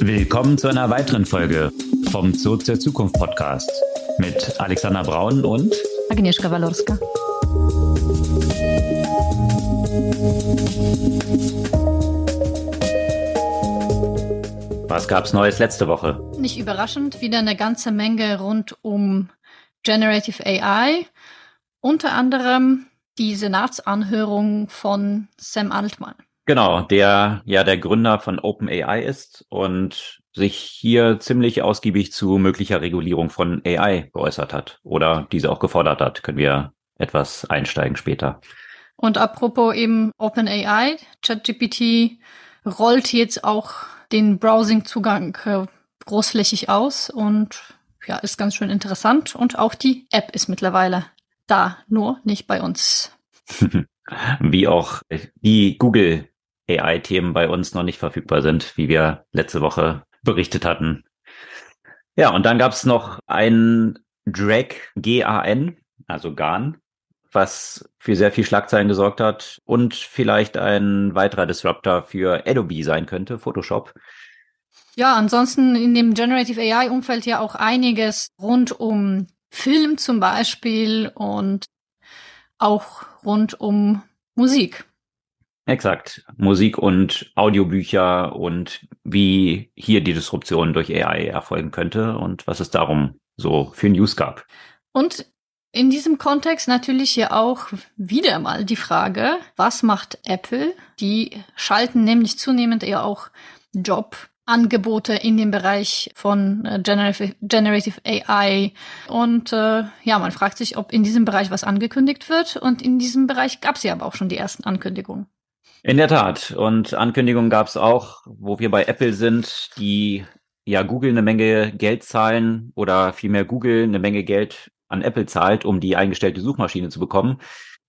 Willkommen zu einer weiteren Folge vom Zoo zur Zukunft Podcast mit Alexander Braun und Agnieszka Walorska. Was gab's Neues letzte Woche? Nicht überraschend, wieder eine ganze Menge rund um Generative AI. Unter anderem die Senatsanhörung von Sam Altman. Genau, der ja der Gründer von OpenAI ist und sich hier ziemlich ausgiebig zu möglicher Regulierung von AI geäußert hat oder diese auch gefordert hat. Können wir etwas einsteigen später. Und apropos eben OpenAI, ChatGPT rollt jetzt auch den Browsing-Zugang äh, großflächig aus und ja, ist ganz schön interessant. Und auch die App ist mittlerweile da, nur nicht bei uns. Wie auch die Google AI-Themen bei uns noch nicht verfügbar sind, wie wir letzte Woche berichtet hatten. Ja, und dann gab es noch ein Drag GAN, also GAN, was für sehr viel Schlagzeilen gesorgt hat und vielleicht ein weiterer Disruptor für Adobe sein könnte, Photoshop. Ja, ansonsten in dem Generative AI-Umfeld ja auch einiges rund um Film zum Beispiel und auch rund um Musik. Exakt. Musik und Audiobücher und wie hier die Disruption durch AI erfolgen könnte und was es darum so für News gab. Und in diesem Kontext natürlich hier auch wieder mal die Frage, was macht Apple? Die schalten nämlich zunehmend eher auch Jobangebote in dem Bereich von äh, Generative, AI. Und äh, ja, man fragt sich, ob in diesem Bereich was angekündigt wird. Und in diesem Bereich gab es ja aber auch schon die ersten Ankündigungen. In der Tat. Und Ankündigungen gab es auch, wo wir bei Apple sind, die ja Google eine Menge Geld zahlen oder vielmehr Google eine Menge Geld an Apple zahlt, um die eingestellte Suchmaschine zu bekommen.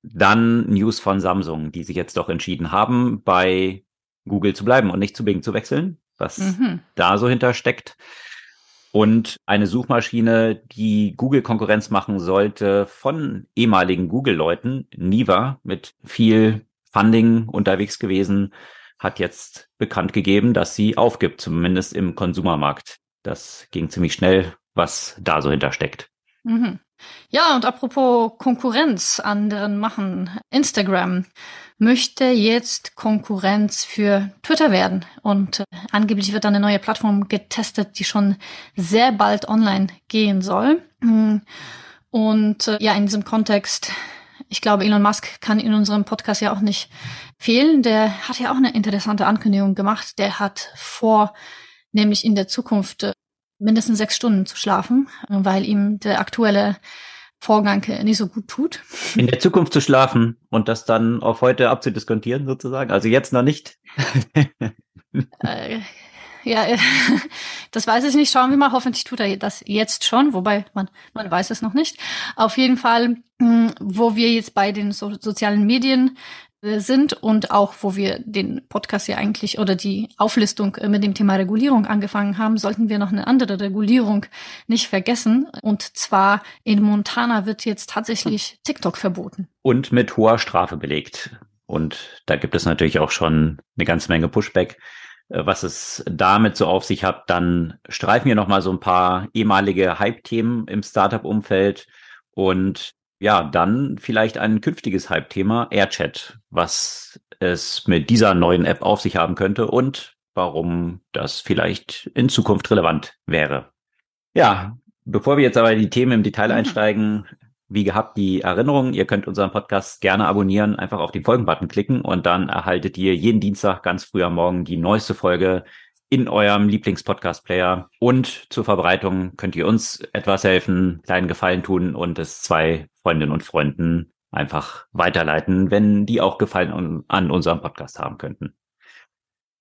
Dann News von Samsung, die sich jetzt doch entschieden haben, bei Google zu bleiben und nicht zu Bing zu wechseln, was mhm. da so hintersteckt. Und eine Suchmaschine, die Google Konkurrenz machen sollte von ehemaligen Google-Leuten, Niva, mit viel Funding unterwegs gewesen, hat jetzt bekannt gegeben, dass sie aufgibt, zumindest im Konsumermarkt. Das ging ziemlich schnell, was da so hintersteckt. Mhm. Ja, und apropos Konkurrenz anderen machen, Instagram möchte jetzt Konkurrenz für Twitter werden. Und äh, angeblich wird eine neue Plattform getestet, die schon sehr bald online gehen soll. Mhm. Und äh, ja, in diesem Kontext ich glaube, Elon Musk kann in unserem Podcast ja auch nicht fehlen. Der hat ja auch eine interessante Ankündigung gemacht. Der hat vor, nämlich in der Zukunft äh, mindestens sechs Stunden zu schlafen, weil ihm der aktuelle Vorgang nicht so gut tut. In der Zukunft zu schlafen und das dann auf heute abzudiskontieren sozusagen. Also jetzt noch nicht. äh, ja, das weiß ich nicht. Schauen wir mal. Hoffentlich tut er das jetzt schon, wobei man, man weiß es noch nicht. Auf jeden Fall, hm, wo wir jetzt bei den so sozialen Medien äh, sind und auch wo wir den Podcast ja eigentlich oder die Auflistung äh, mit dem Thema Regulierung angefangen haben, sollten wir noch eine andere Regulierung nicht vergessen. Und zwar in Montana wird jetzt tatsächlich TikTok verboten. Und mit hoher Strafe belegt. Und da gibt es natürlich auch schon eine ganze Menge Pushback. Äh, was es damit so auf sich hat, dann streifen wir nochmal so ein paar ehemalige Hype-Themen im Startup-Umfeld und ja, dann vielleicht ein künftiges Hype-Thema, AirChat, was es mit dieser neuen App auf sich haben könnte und warum das vielleicht in Zukunft relevant wäre. Ja, bevor wir jetzt aber in die Themen im Detail mhm. einsteigen, wie gehabt die Erinnerung. Ihr könnt unseren Podcast gerne abonnieren, einfach auf den Folgen-Button klicken und dann erhaltet ihr jeden Dienstag ganz früh am Morgen die neueste Folge in eurem Lieblingspodcast-Player. Und zur Verbreitung könnt ihr uns etwas helfen, kleinen Gefallen tun und es zwei Freundinnen und Freunden einfach weiterleiten, wenn die auch Gefallen an unserem Podcast haben könnten.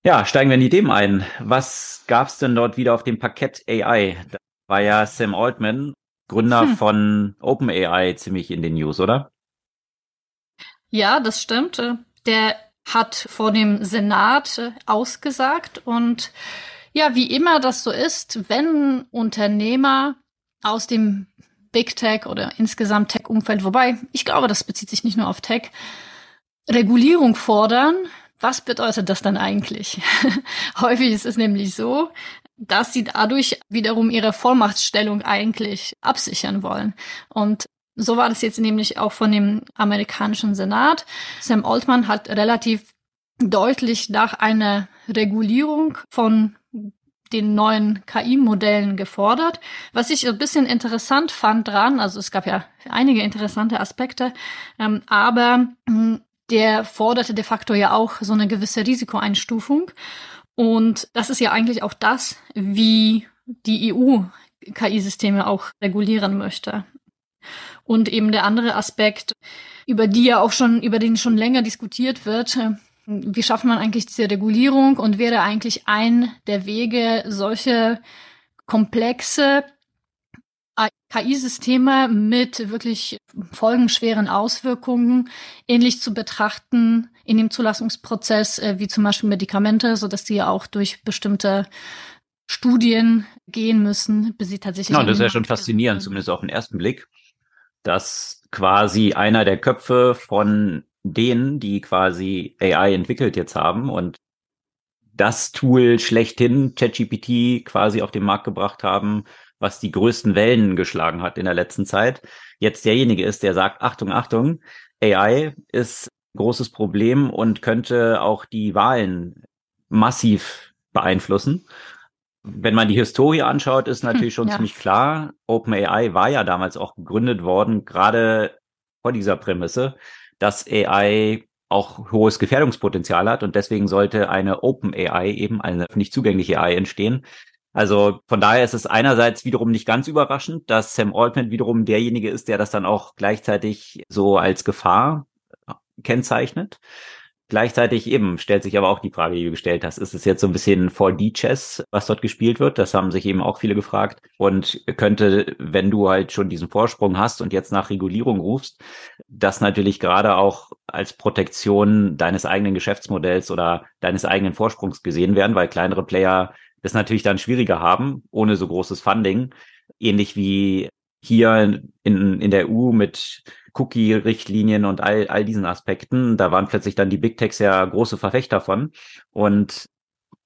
Ja, steigen wir in die Themen ein. Was gab's denn dort wieder auf dem Parkett AI? Da war ja Sam Altman Gründer hm. von OpenAI ziemlich in den News, oder? Ja, das stimmt. Der hat vor dem Senat ausgesagt und ja, wie immer das so ist, wenn Unternehmer aus dem Big Tech oder insgesamt Tech-Umfeld, wobei ich glaube, das bezieht sich nicht nur auf Tech, Regulierung fordern, Was bedeutet das dann eigentlich? Häufig ist es nämlich so, dass sie dadurch wiederum ihre Vollmachtsstellung eigentlich absichern wollen. Und so war das jetzt nämlich auch von dem amerikanischen Senat. Sam Altman hat relativ deutlich nach einer Regulierung von den neuen KI-Modellen gefordert. Was ich ein bisschen interessant fand dran, also es gab ja einige interessante Aspekte, ähm, aber hm, der forderte de facto ja auch so eine gewisse Risikoeinstufung. Und das ist ja eigentlich auch das, wie die EU KI-Systeme auch regulieren möchte. Und eben der andere Aspekt, über die ja auch schon, über den schon länger diskutiert wird, wie schafft man eigentlich diese Regulierung und wäre eigentlich ein der Wege, solche komplexe KI-Systeme mit wirklich folgenschweren Auswirkungen ähnlich zu betrachten in dem Zulassungsprozess äh, wie zum Beispiel Medikamente, so dass die ja auch durch bestimmte Studien gehen müssen, bis sie tatsächlich. Genau, das ist ja schon faszinierend, zumindest auf den ersten Blick, dass quasi einer der Köpfe von denen, die quasi AI entwickelt jetzt haben und das Tool schlechthin, ChatGPT, quasi auf den Markt gebracht haben, was die größten Wellen geschlagen hat in der letzten Zeit, jetzt derjenige ist, der sagt, Achtung, Achtung, AI ist großes Problem und könnte auch die Wahlen massiv beeinflussen. Wenn man die Historie anschaut, ist natürlich schon ja. ziemlich klar, OpenAI war ja damals auch gegründet worden, gerade vor dieser Prämisse, dass AI auch hohes Gefährdungspotenzial hat und deswegen sollte eine Open AI eben eine nicht zugängliche AI entstehen. Also von daher ist es einerseits wiederum nicht ganz überraschend, dass Sam Altman wiederum derjenige ist, der das dann auch gleichzeitig so als Gefahr kennzeichnet. Gleichzeitig eben stellt sich aber auch die Frage, die du gestellt hast, ist es jetzt so ein bisschen 4D-Chess, was dort gespielt wird? Das haben sich eben auch viele gefragt. Und könnte, wenn du halt schon diesen Vorsprung hast und jetzt nach Regulierung rufst, das natürlich gerade auch als Protektion deines eigenen Geschäftsmodells oder deines eigenen Vorsprungs gesehen werden, weil kleinere Player das natürlich dann schwieriger haben, ohne so großes Funding. Ähnlich wie hier in, in der EU mit Cookie-Richtlinien und all, all diesen Aspekten. Da waren plötzlich dann die Big Techs ja große Verfechter von. Und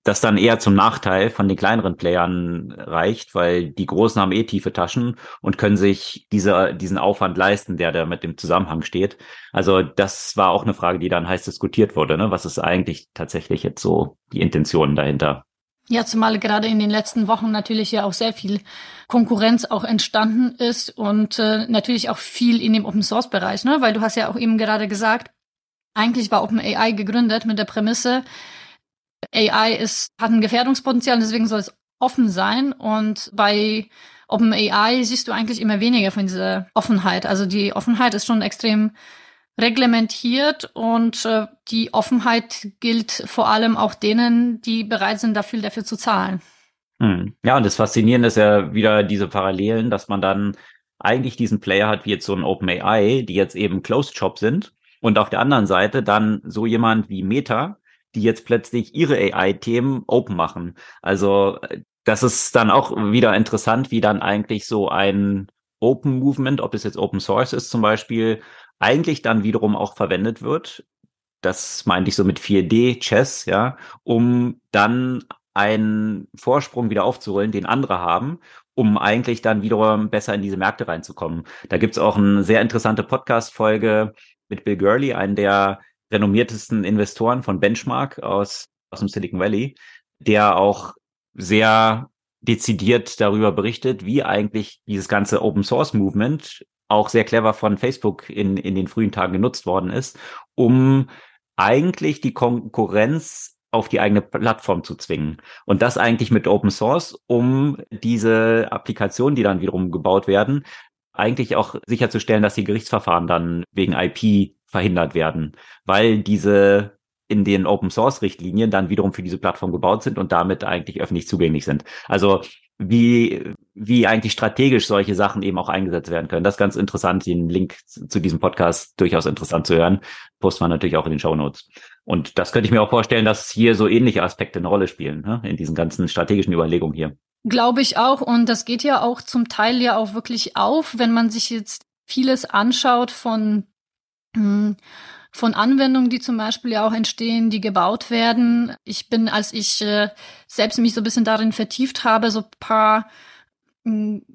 das dann eher zum Nachteil von den kleineren Playern reicht, weil die Großen haben eh tiefe Taschen und können sich diese, diesen Aufwand leisten, der da mit dem Zusammenhang steht. Also das war auch eine Frage, die dann heiß diskutiert wurde. Ne? Was ist eigentlich tatsächlich jetzt so die Intention dahinter? Ja, zumal gerade in den letzten Wochen natürlich ja auch sehr viel Konkurrenz auch entstanden ist und äh, natürlich auch viel in dem Open Source Bereich, ne? Weil du hast ja auch eben gerade gesagt, eigentlich war OpenAI gegründet mit der Prämisse, AI ist, hat ein Gefährdungspotenzial deswegen soll es offen sein. Und bei OpenAI siehst du eigentlich immer weniger von dieser Offenheit. Also die Offenheit ist schon extrem reglementiert und äh, die Offenheit gilt vor allem auch denen, die bereit sind, dafür, dafür zu zahlen. Hm. Ja, und das Faszinierende ist ja wieder diese Parallelen, dass man dann eigentlich diesen Player hat wie jetzt so ein OpenAI, die jetzt eben Closed Shop sind und auf der anderen Seite dann so jemand wie Meta, die jetzt plötzlich ihre AI-Themen open machen. Also das ist dann auch wieder interessant, wie dann eigentlich so ein Open Movement, ob es jetzt Open Source ist zum Beispiel, eigentlich dann wiederum auch verwendet wird. Das meinte ich so mit 4D-Chess, ja, um dann einen Vorsprung wieder aufzuholen, den andere haben, um eigentlich dann wiederum besser in diese Märkte reinzukommen. Da gibt's auch eine sehr interessante Podcast-Folge mit Bill Gurley, einen der renommiertesten Investoren von Benchmark aus, aus dem Silicon Valley, der auch sehr dezidiert darüber berichtet, wie eigentlich dieses ganze Open Source Movement auch sehr clever von Facebook in, in den frühen Tagen genutzt worden ist, um eigentlich die Konkurrenz auf die eigene Plattform zu zwingen. Und das eigentlich mit Open Source, um diese Applikationen, die dann wiederum gebaut werden, eigentlich auch sicherzustellen, dass die Gerichtsverfahren dann wegen IP verhindert werden, weil diese in den Open Source Richtlinien dann wiederum für diese Plattform gebaut sind und damit eigentlich öffentlich zugänglich sind. Also wie, wie eigentlich strategisch solche Sachen eben auch eingesetzt werden können. Das ist ganz interessant, den Link zu diesem Podcast durchaus interessant zu hören. Posten wir natürlich auch in den Show Notes. Und das könnte ich mir auch vorstellen, dass hier so ähnliche Aspekte eine Rolle spielen, ne? in diesen ganzen strategischen Überlegungen hier. Glaube ich auch. Und das geht ja auch zum Teil ja auch wirklich auf, wenn man sich jetzt vieles anschaut von hm, von Anwendungen, die zum Beispiel ja auch entstehen, die gebaut werden. Ich bin, als ich äh, selbst mich so ein bisschen darin vertieft habe, so paar mh, hm,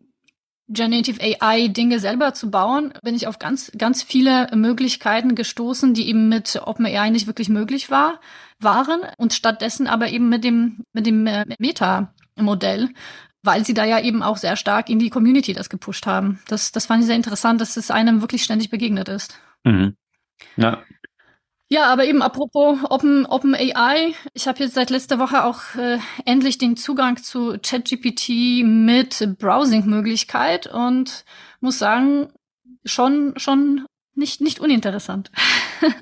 Generative AI Dinge selber zu bauen, bin ich auf ganz, ganz viele Möglichkeiten gestoßen, die eben mit OpenAI nicht wirklich möglich war, waren und stattdessen aber eben mit dem, mit dem äh, Meta-Modell, weil sie da ja eben auch sehr stark in die Community das gepusht haben. Das, das fand ich sehr interessant, dass es einem wirklich ständig begegnet ist. Mhm. Ja. Ja, aber eben apropos Open, Open AI, ich habe jetzt seit letzter Woche auch äh, endlich den Zugang zu ChatGPT mit Browsing-Möglichkeit und muss sagen, schon, schon nicht, nicht uninteressant.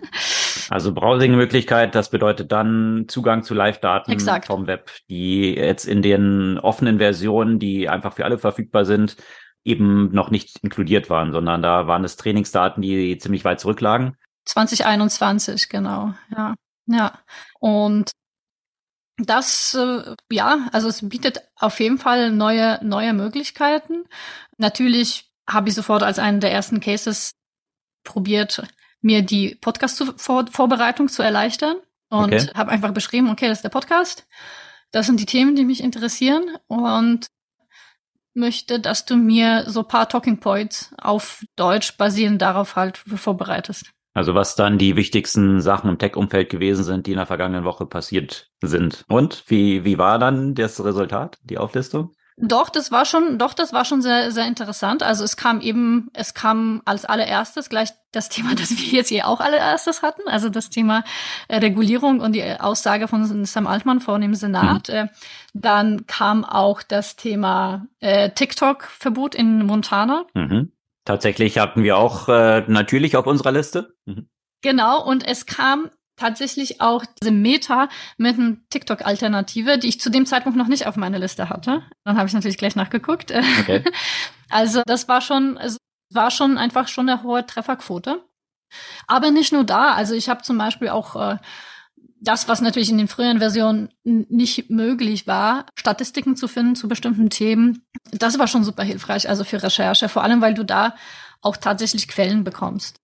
also Browsing-Möglichkeit, das bedeutet dann Zugang zu Live-Daten vom Web, die jetzt in den offenen Versionen, die einfach für alle verfügbar sind, eben noch nicht inkludiert waren, sondern da waren es Trainingsdaten, die ziemlich weit zurücklagen. 2021, genau, ja. Ja. Und das, äh, ja, also es bietet auf jeden Fall neue, neue Möglichkeiten. Natürlich habe ich sofort als einen der ersten Cases probiert, mir die Podcast-Vorbereitung zu erleichtern und okay. habe einfach beschrieben, okay, das ist der Podcast. Das sind die Themen, die mich interessieren und möchte, dass du mir so paar Talking Points auf Deutsch basierend darauf halt vorbereitest. Also was dann die wichtigsten Sachen im Tech-Umfeld gewesen sind, die in der vergangenen Woche passiert sind. Und wie, wie war dann das Resultat, die Auflistung? Doch, das war schon, doch, das war schon sehr, sehr interessant. Also es kam eben, es kam als allererstes gleich das Thema, das wir jetzt hier auch allererstes hatten, also das Thema äh, Regulierung und die Aussage von Sam Altmann vor dem Senat. Mhm. Äh, dann kam auch das Thema äh, TikTok-Verbot in Montana. Mhm. Tatsächlich hatten wir auch äh, natürlich auf unserer Liste. Mhm. Genau, und es kam tatsächlich auch diese Meta mit einem TikTok-Alternative, die ich zu dem Zeitpunkt noch nicht auf meiner Liste hatte. Dann habe ich natürlich gleich nachgeguckt. Okay. Also das war schon, es war schon einfach schon eine hohe Trefferquote. Aber nicht nur da. Also ich habe zum Beispiel auch äh, das, was natürlich in den früheren Versionen nicht möglich war, Statistiken zu finden zu bestimmten Themen. Das war schon super hilfreich, also für Recherche, vor allem weil du da auch tatsächlich Quellen bekommst.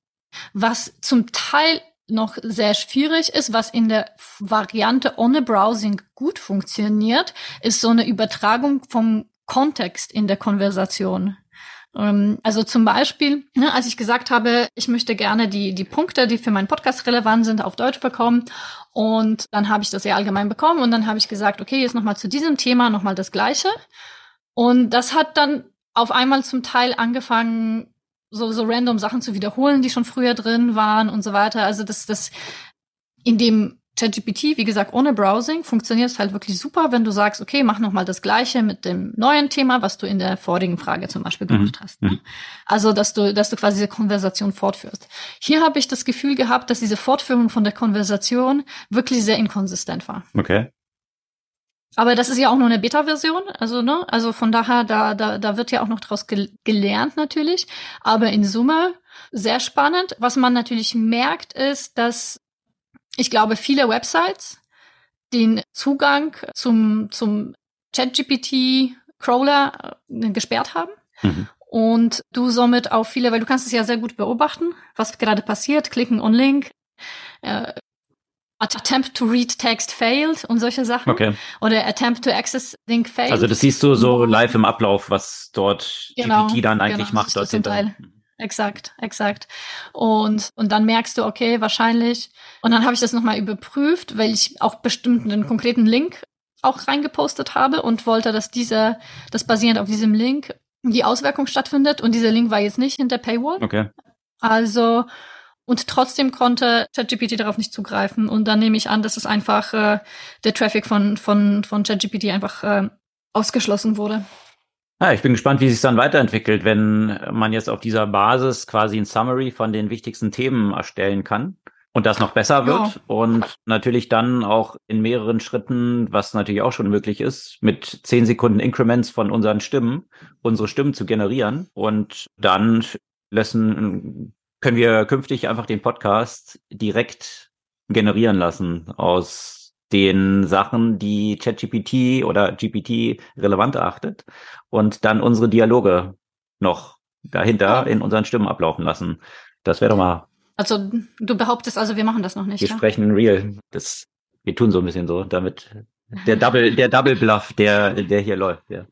Was zum Teil noch sehr schwierig ist, was in der Variante ohne Browsing gut funktioniert, ist so eine Übertragung vom Kontext in der Konversation. Ähm, also zum Beispiel, ne, als ich gesagt habe, ich möchte gerne die, die Punkte, die für meinen Podcast relevant sind, auf Deutsch bekommen. Und dann habe ich das sehr allgemein bekommen und dann habe ich gesagt, okay, jetzt nochmal zu diesem Thema nochmal das Gleiche. Und das hat dann auf einmal zum Teil angefangen, so, so random Sachen zu wiederholen, die schon früher drin waren und so weiter. Also das, das in dem ChatGPT, wie gesagt, ohne Browsing funktioniert es halt wirklich super, wenn du sagst, okay, mach noch mal das Gleiche mit dem neuen Thema, was du in der vorigen Frage zum Beispiel mhm. gemacht mhm. hast. Ne? Also, dass du, dass du quasi diese Konversation fortführst. Hier habe ich das Gefühl gehabt, dass diese Fortführung von der Konversation wirklich sehr inkonsistent war. Okay. Aber das ist ja auch nur eine Beta-Version, also ne, also von daher, da, da, da wird ja auch noch draus gel gelernt natürlich. Aber in Summe sehr spannend. Was man natürlich merkt, ist, dass ich glaube, viele Websites den Zugang zum, zum ChatGPT-Crawler äh, gesperrt haben. Mhm. Und du somit auch viele, weil du kannst es ja sehr gut beobachten, was gerade passiert, klicken on Link, äh, Attempt to read text failed und solche Sachen. Okay. Oder Attempt to access link failed. Also das siehst du so live im Ablauf, was dort genau, GPT dann eigentlich genau, macht. Dort Teil. Exakt, exakt. Und, und dann merkst du, okay, wahrscheinlich. Und dann habe ich das nochmal überprüft, weil ich auch bestimmt einen konkreten Link auch reingepostet habe und wollte, dass dieser, das basierend auf diesem Link die Auswirkung stattfindet. Und dieser Link war jetzt nicht hinter Paywall. Okay. Also, und trotzdem konnte ChatGPT darauf nicht zugreifen. Und dann nehme ich an, dass es einfach äh, der Traffic von, von, von ChatGPT einfach äh, ausgeschlossen wurde. Ja, ich bin gespannt, wie sich dann weiterentwickelt, wenn man jetzt auf dieser Basis quasi ein Summary von den wichtigsten Themen erstellen kann und das noch besser wird ja. und natürlich dann auch in mehreren Schritten, was natürlich auch schon möglich ist, mit zehn Sekunden Increments von unseren Stimmen, unsere Stimmen zu generieren und dann lassen, können wir künftig einfach den Podcast direkt generieren lassen aus den Sachen, die ChatGPT oder GPT relevant erachtet und dann unsere Dialoge noch dahinter in unseren Stimmen ablaufen lassen. Das wäre doch mal Also du behauptest also, wir machen das noch nicht. Wir ja? sprechen real. Das, wir tun so ein bisschen so, damit der Double, der Double Bluff, der, der hier läuft. Ja.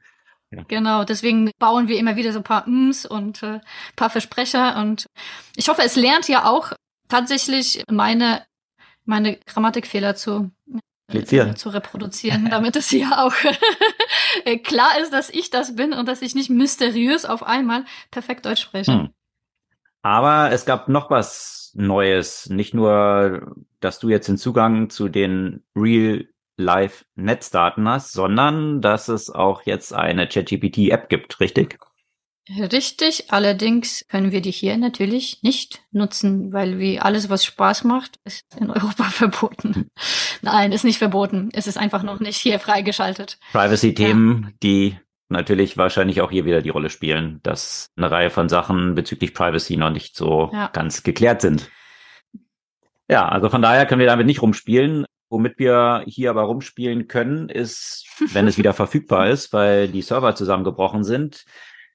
Ja. Genau, deswegen bauen wir immer wieder so ein paar Ms und äh, paar Versprecher und ich hoffe, es lernt ja auch tatsächlich meine meine Grammatikfehler zu äh, zu reproduzieren, damit es ja auch klar ist, dass ich das bin und dass ich nicht mysteriös auf einmal perfekt Deutsch spreche. Hm. Aber es gab noch was Neues. Nicht nur, dass du jetzt den Zugang zu den Real Live Netzdaten hast, sondern dass es auch jetzt eine ChatGPT App gibt, richtig? Richtig, allerdings können wir die hier natürlich nicht nutzen, weil wie alles, was Spaß macht, ist in Europa verboten. Nein, ist nicht verboten. Es ist einfach noch nicht hier freigeschaltet. Privacy-Themen, ja. die natürlich wahrscheinlich auch hier wieder die Rolle spielen, dass eine Reihe von Sachen bezüglich Privacy noch nicht so ja. ganz geklärt sind. Ja, also von daher können wir damit nicht rumspielen. Womit wir hier aber rumspielen können, ist, wenn es wieder verfügbar ist, weil die Server zusammengebrochen sind,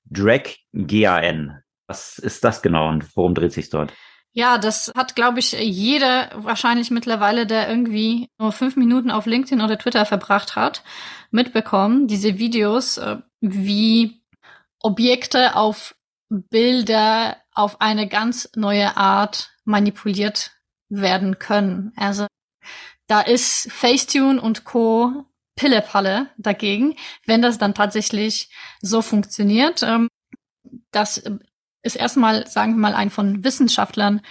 Drag GAN. Was ist das genau und worum dreht sich dort? Ja, das hat, glaube ich, jeder wahrscheinlich mittlerweile, der irgendwie nur fünf Minuten auf LinkedIn oder Twitter verbracht hat, mitbekommen. Diese Videos, äh, wie Objekte auf Bilder auf eine ganz neue Art manipuliert werden können. Also da ist Facetune und Co. Pillepalle dagegen, wenn das dann tatsächlich so funktioniert. Ähm, das ist erstmal, sagen wir mal, ein von Wissenschaftlern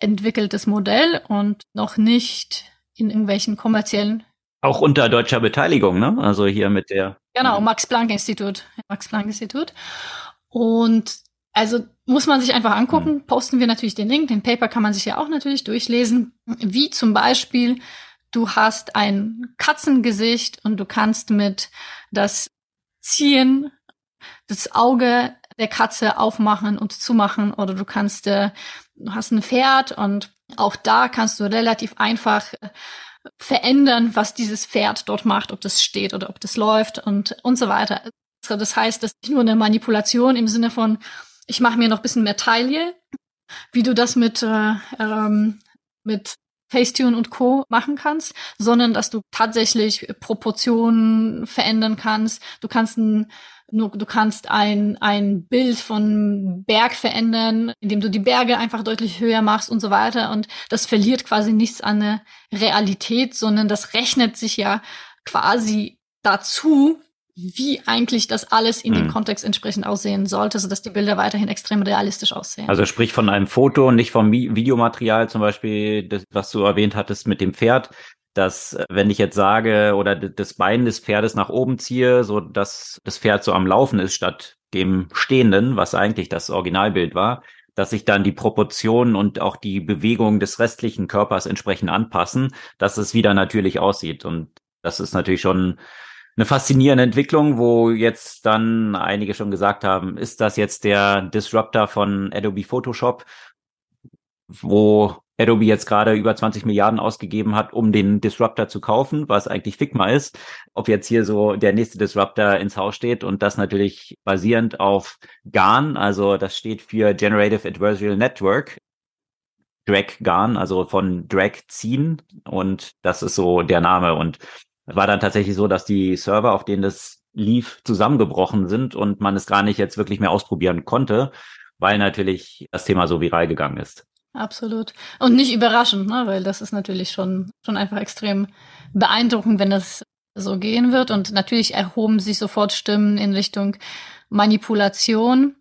entwickeltes Modell und noch nicht in irgendwelchen kommerziellen. Auch unter deutscher Beteiligung, ne? Also hier mit der. Genau, Max-Planck-Institut. Max-Planck-Institut. Und also muss man sich einfach angucken, mhm. posten wir natürlich den Link, den Paper kann man sich ja auch natürlich durchlesen, wie zum Beispiel du hast ein Katzengesicht und du kannst mit das Ziehen das Auge der Katze aufmachen und zumachen oder du kannst, äh, du hast ein Pferd und auch da kannst du relativ einfach äh, verändern, was dieses Pferd dort macht, ob das steht oder ob das läuft und und so weiter. Also das heißt, das ist nicht nur eine Manipulation im Sinne von, ich mache mir noch ein bisschen mehr Taille, wie du das mit äh, ähm, mit Facetune und Co. machen kannst, sondern dass du tatsächlich Proportionen verändern kannst. Du kannst ein du kannst ein, ein Bild von Berg verändern, indem du die Berge einfach deutlich höher machst und so weiter. Und das verliert quasi nichts an der Realität, sondern das rechnet sich ja quasi dazu, wie eigentlich das alles in hm. dem Kontext entsprechend aussehen sollte, sodass die Bilder weiterhin extrem realistisch aussehen. Also sprich von einem Foto, nicht vom Videomaterial, zum Beispiel, das, was du erwähnt hattest mit dem Pferd, dass äh, wenn ich jetzt sage oder das Bein des Pferdes nach oben ziehe, so dass das Pferd so am Laufen ist statt dem Stehenden, was eigentlich das Originalbild war, dass sich dann die Proportionen und auch die Bewegung des restlichen Körpers entsprechend anpassen, dass es wieder natürlich aussieht. Und das ist natürlich schon eine faszinierende Entwicklung, wo jetzt dann einige schon gesagt haben, ist das jetzt der Disruptor von Adobe Photoshop, wo Adobe jetzt gerade über 20 Milliarden ausgegeben hat, um den Disruptor zu kaufen, was eigentlich Figma ist. Ob jetzt hier so der nächste Disruptor ins Haus steht und das natürlich basierend auf GAN, also das steht für Generative Adversarial Network. Drag GAN, also von Drag ziehen und das ist so der Name und war dann tatsächlich so, dass die Server, auf denen das lief, zusammengebrochen sind und man es gar nicht jetzt wirklich mehr ausprobieren konnte, weil natürlich das Thema so viral gegangen ist. Absolut. Und nicht überraschend, ne? weil das ist natürlich schon, schon einfach extrem beeindruckend, wenn das so gehen wird. Und natürlich erhoben sich sofort Stimmen in Richtung Manipulation,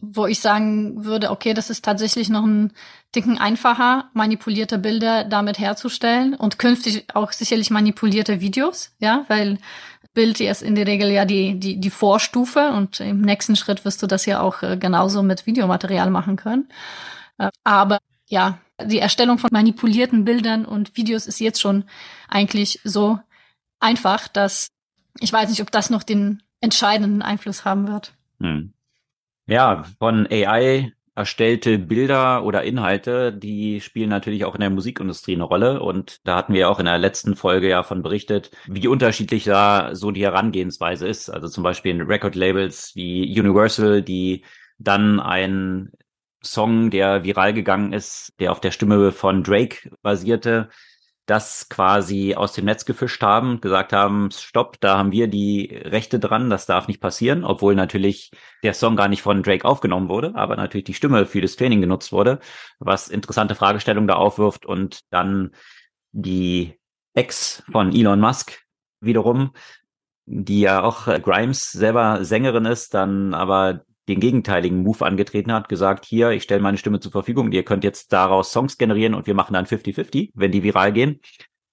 wo ich sagen würde, okay, das ist tatsächlich noch ein Dicken einfacher, manipulierte Bilder damit herzustellen und künftig auch sicherlich manipulierte Videos, ja, weil Bild ist in der Regel ja die, die, die Vorstufe und im nächsten Schritt wirst du das ja auch äh, genauso mit Videomaterial machen können. Äh, aber ja, die Erstellung von manipulierten Bildern und Videos ist jetzt schon eigentlich so einfach, dass ich weiß nicht, ob das noch den entscheidenden Einfluss haben wird. Hm. Ja, von AI erstellte Bilder oder Inhalte, die spielen natürlich auch in der Musikindustrie eine Rolle. Und da hatten wir auch in der letzten Folge ja von berichtet, wie unterschiedlich da so die Herangehensweise ist. Also zum Beispiel in Record-Labels wie Universal, die dann ein Song, der viral gegangen ist, der auf der Stimme von Drake basierte, das quasi aus dem Netz gefischt haben, gesagt haben, stopp, da haben wir die Rechte dran, das darf nicht passieren, obwohl natürlich der Song gar nicht von Drake aufgenommen wurde, aber natürlich die Stimme für das Training genutzt wurde, was interessante Fragestellungen da aufwirft und dann die Ex von Elon Musk wiederum, die ja auch Grimes selber Sängerin ist, dann aber den gegenteiligen Move angetreten hat, gesagt, hier, ich stelle meine Stimme zur Verfügung, ihr könnt jetzt daraus Songs generieren und wir machen dann 50-50, wenn die viral gehen.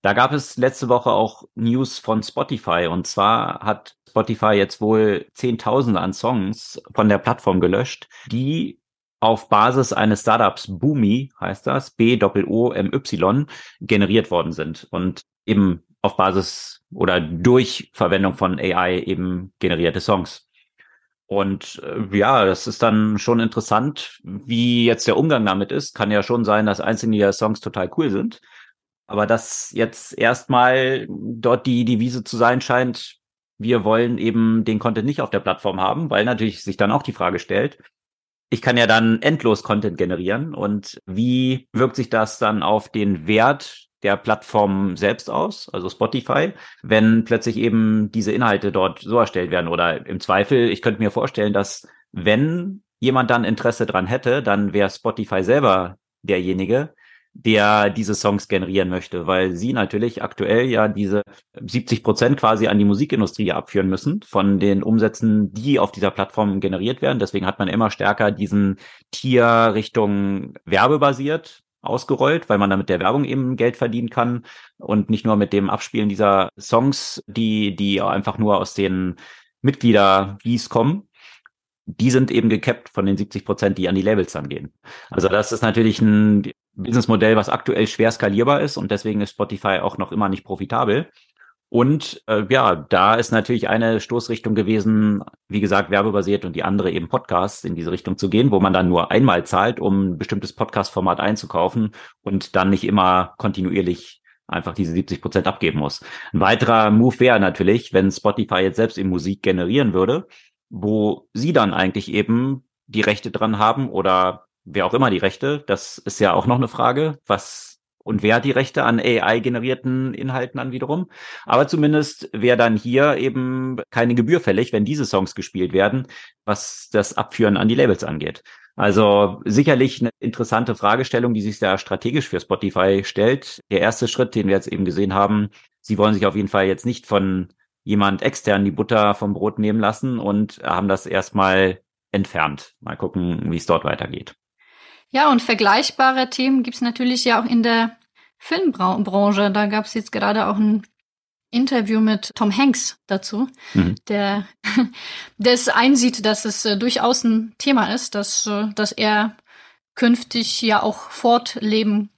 Da gab es letzte Woche auch News von Spotify und zwar hat Spotify jetzt wohl Zehntausende an Songs von der Plattform gelöscht, die auf Basis eines Startups Boomi heißt das, B-O-O-M-Y, generiert worden sind und eben auf Basis oder durch Verwendung von AI eben generierte Songs. Und äh, ja, das ist dann schon interessant, wie jetzt der Umgang damit ist. Kann ja schon sein, dass einzelne Songs total cool sind. Aber dass jetzt erstmal dort die Devise zu sein scheint, wir wollen eben den Content nicht auf der Plattform haben, weil natürlich sich dann auch die Frage stellt, ich kann ja dann endlos Content generieren und wie wirkt sich das dann auf den Wert der Plattform selbst aus, also Spotify, wenn plötzlich eben diese Inhalte dort so erstellt werden oder im Zweifel, ich könnte mir vorstellen, dass wenn jemand dann Interesse dran hätte, dann wäre Spotify selber derjenige, der diese Songs generieren möchte, weil sie natürlich aktuell ja diese 70 Prozent quasi an die Musikindustrie abführen müssen von den Umsätzen, die auf dieser Plattform generiert werden. Deswegen hat man immer stärker diesen Tier Richtung werbebasiert ausgerollt, weil man damit der Werbung eben Geld verdienen kann und nicht nur mit dem Abspielen dieser Songs, die, die einfach nur aus den Mitglieder-Wies kommen. Die sind eben gekappt von den 70 Prozent, die an die Labels dann gehen. Also das ist natürlich ein Businessmodell, was aktuell schwer skalierbar ist und deswegen ist Spotify auch noch immer nicht profitabel. Und äh, ja, da ist natürlich eine Stoßrichtung gewesen, wie gesagt, werbebasiert und die andere eben Podcasts in diese Richtung zu gehen, wo man dann nur einmal zahlt, um ein bestimmtes Podcast-Format einzukaufen und dann nicht immer kontinuierlich einfach diese 70 Prozent abgeben muss. Ein weiterer Move wäre natürlich, wenn Spotify jetzt selbst in Musik generieren würde, wo sie dann eigentlich eben die Rechte dran haben oder wer auch immer die Rechte, das ist ja auch noch eine Frage, was und wer die Rechte an AI-generierten Inhalten an wiederum. Aber zumindest wäre dann hier eben keine Gebühr fällig, wenn diese Songs gespielt werden, was das Abführen an die Labels angeht. Also sicherlich eine interessante Fragestellung, die sich da strategisch für Spotify stellt. Der erste Schritt, den wir jetzt eben gesehen haben, sie wollen sich auf jeden Fall jetzt nicht von jemand extern die Butter vom Brot nehmen lassen und haben das erstmal entfernt. Mal gucken, wie es dort weitergeht. Ja, und vergleichbare Themen gibt's natürlich ja auch in der Filmbranche. Da gab's jetzt gerade auch ein Interview mit Tom Hanks dazu, mhm. der, es einsieht, dass es äh, durchaus ein Thema ist, dass, äh, dass er künftig ja auch fortleben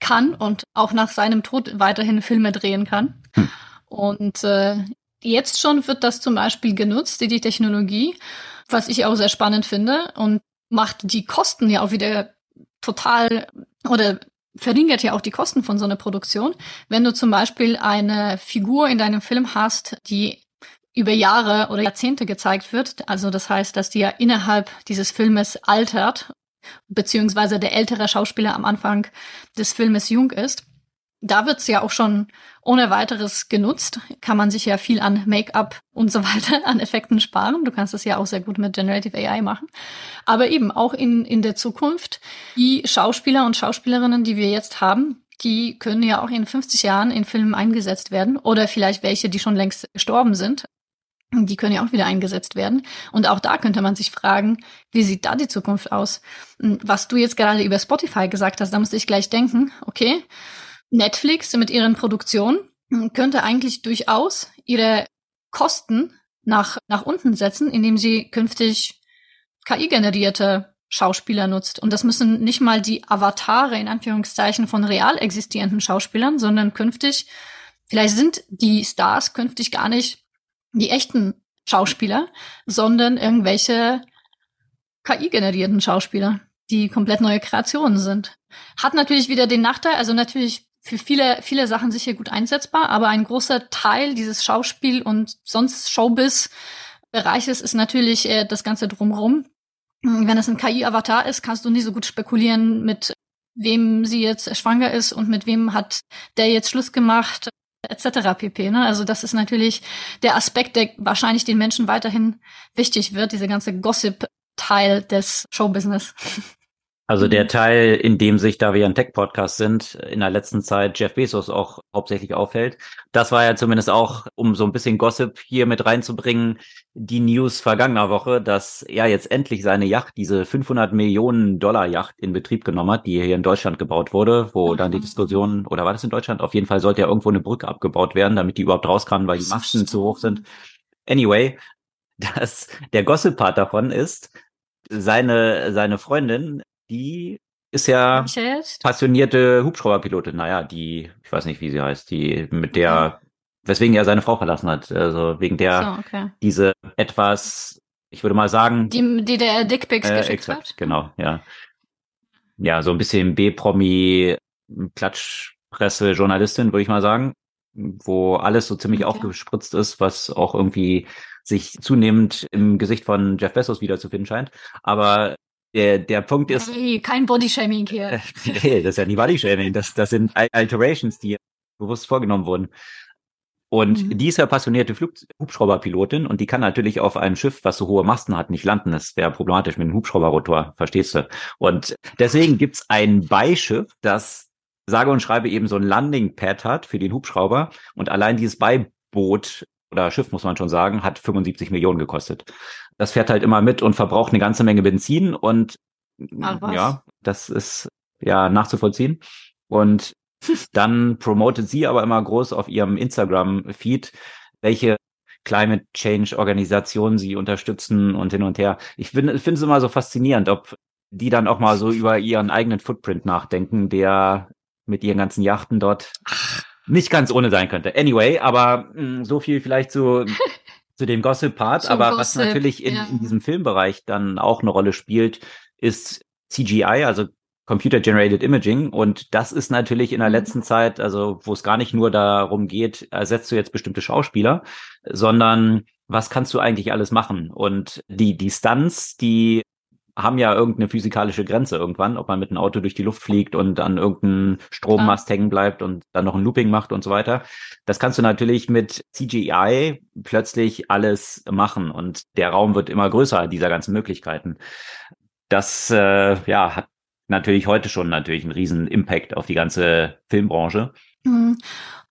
kann und auch nach seinem Tod weiterhin Filme drehen kann. Mhm. Und äh, jetzt schon wird das zum Beispiel genutzt, die Technologie, was ich auch sehr spannend finde und macht die Kosten ja auch wieder total oder verringert ja auch die Kosten von so einer Produktion. Wenn du zum Beispiel eine Figur in deinem Film hast, die über Jahre oder Jahrzehnte gezeigt wird, also das heißt, dass die ja innerhalb dieses Filmes altert, beziehungsweise der ältere Schauspieler am Anfang des Filmes jung ist, da wird's ja auch schon ohne weiteres genutzt. Kann man sich ja viel an Make-up und so weiter, an Effekten sparen. Du kannst das ja auch sehr gut mit Generative AI machen. Aber eben auch in, in der Zukunft, die Schauspieler und Schauspielerinnen, die wir jetzt haben, die können ja auch in 50 Jahren in Filmen eingesetzt werden. Oder vielleicht welche, die schon längst gestorben sind. Die können ja auch wieder eingesetzt werden. Und auch da könnte man sich fragen, wie sieht da die Zukunft aus? Was du jetzt gerade über Spotify gesagt hast, da musste ich gleich denken, okay, Netflix mit ihren Produktionen könnte eigentlich durchaus ihre Kosten nach, nach unten setzen, indem sie künftig KI-generierte Schauspieler nutzt. Und das müssen nicht mal die Avatare in Anführungszeichen von real existierenden Schauspielern, sondern künftig, vielleicht sind die Stars künftig gar nicht die echten Schauspieler, sondern irgendwelche KI-generierten Schauspieler, die komplett neue Kreationen sind. Hat natürlich wieder den Nachteil, also natürlich für viele, viele Sachen sicher gut einsetzbar, aber ein großer Teil dieses Schauspiel und sonst Showbiz-Bereiches ist natürlich äh, das Ganze drumherum. wenn es ein KI-Avatar ist, kannst du nicht so gut spekulieren, mit wem sie jetzt schwanger ist und mit wem hat der jetzt Schluss gemacht, etc. pp. Ne? Also das ist natürlich der Aspekt, der wahrscheinlich den Menschen weiterhin wichtig wird, diese ganze Gossip-Teil des Showbusiness. Also der mhm. Teil, in dem sich, da wir ein Tech-Podcast sind, in der letzten Zeit Jeff Bezos auch hauptsächlich auffällt. Das war ja zumindest auch, um so ein bisschen Gossip hier mit reinzubringen, die News vergangener Woche, dass er jetzt endlich seine Yacht, diese 500 Millionen Dollar Yacht in Betrieb genommen hat, die hier in Deutschland gebaut wurde, wo mhm. dann die Diskussion, oder war das in Deutschland? Auf jeden Fall sollte ja irgendwo eine Brücke abgebaut werden, damit die überhaupt raus kann, weil die Masten zu hoch sind. Anyway, das, der Gossip-Part davon ist, seine, seine Freundin die ist ja passionierte Hubschrauberpilotin. Naja, die, ich weiß nicht, wie sie heißt, die mit der, weswegen er seine Frau verlassen hat. Also wegen der so, okay. diese etwas, ich würde mal sagen. Die, die der Dickpics äh, geschickt exakt, hat? Genau, ja. Ja, so ein bisschen B-Promi, Klatschpresse, Journalistin, würde ich mal sagen, wo alles so ziemlich okay. aufgespritzt ist, was auch irgendwie sich zunehmend im Gesicht von Jeff Bezos wiederzufinden scheint. Aber der, der Punkt ist. Hey, kein Bodyshaming hier. nee, das ist ja nie Bodyshaming. Das, das sind Alterations, die bewusst vorgenommen wurden. Und mhm. die ist ja passionierte Flug Hubschrauberpilotin und die kann natürlich auf einem Schiff, was so hohe Masten hat, nicht landen. Das wäre problematisch mit einem Hubschrauberrotor, verstehst du? Und deswegen gibt's ein Beischiff, das sage und schreibe eben so ein Landing-Pad hat für den Hubschrauber. Und allein dieses Beiboot oder Schiff, muss man schon sagen, hat 75 Millionen gekostet. Das fährt halt immer mit und verbraucht eine ganze Menge Benzin und ja, das ist ja nachzuvollziehen. Und dann promotet sie aber immer groß auf ihrem Instagram-Feed, welche Climate Change Organisationen sie unterstützen und hin und her. Ich finde es immer so faszinierend, ob die dann auch mal so über ihren eigenen Footprint nachdenken, der mit ihren ganzen Yachten dort nicht ganz ohne sein könnte. Anyway, aber mh, mm, so viel vielleicht zu, zu dem Gossip-Part. aber Gossip, was natürlich in, ja. in diesem Filmbereich dann auch eine Rolle spielt, ist CGI, also Computer Generated Imaging. Und das ist natürlich in der mhm. letzten Zeit, also wo es gar nicht nur darum geht, ersetzt du jetzt bestimmte Schauspieler, sondern was kannst du eigentlich alles machen? Und die, die Stunts, die haben ja irgendeine physikalische Grenze irgendwann, ob man mit einem Auto durch die Luft fliegt und an irgendeinem Strommast hängen bleibt und dann noch ein Looping macht und so weiter. Das kannst du natürlich mit CGI plötzlich alles machen und der Raum wird immer größer dieser ganzen Möglichkeiten. Das äh, ja hat natürlich heute schon natürlich einen riesen Impact auf die ganze Filmbranche. Mhm.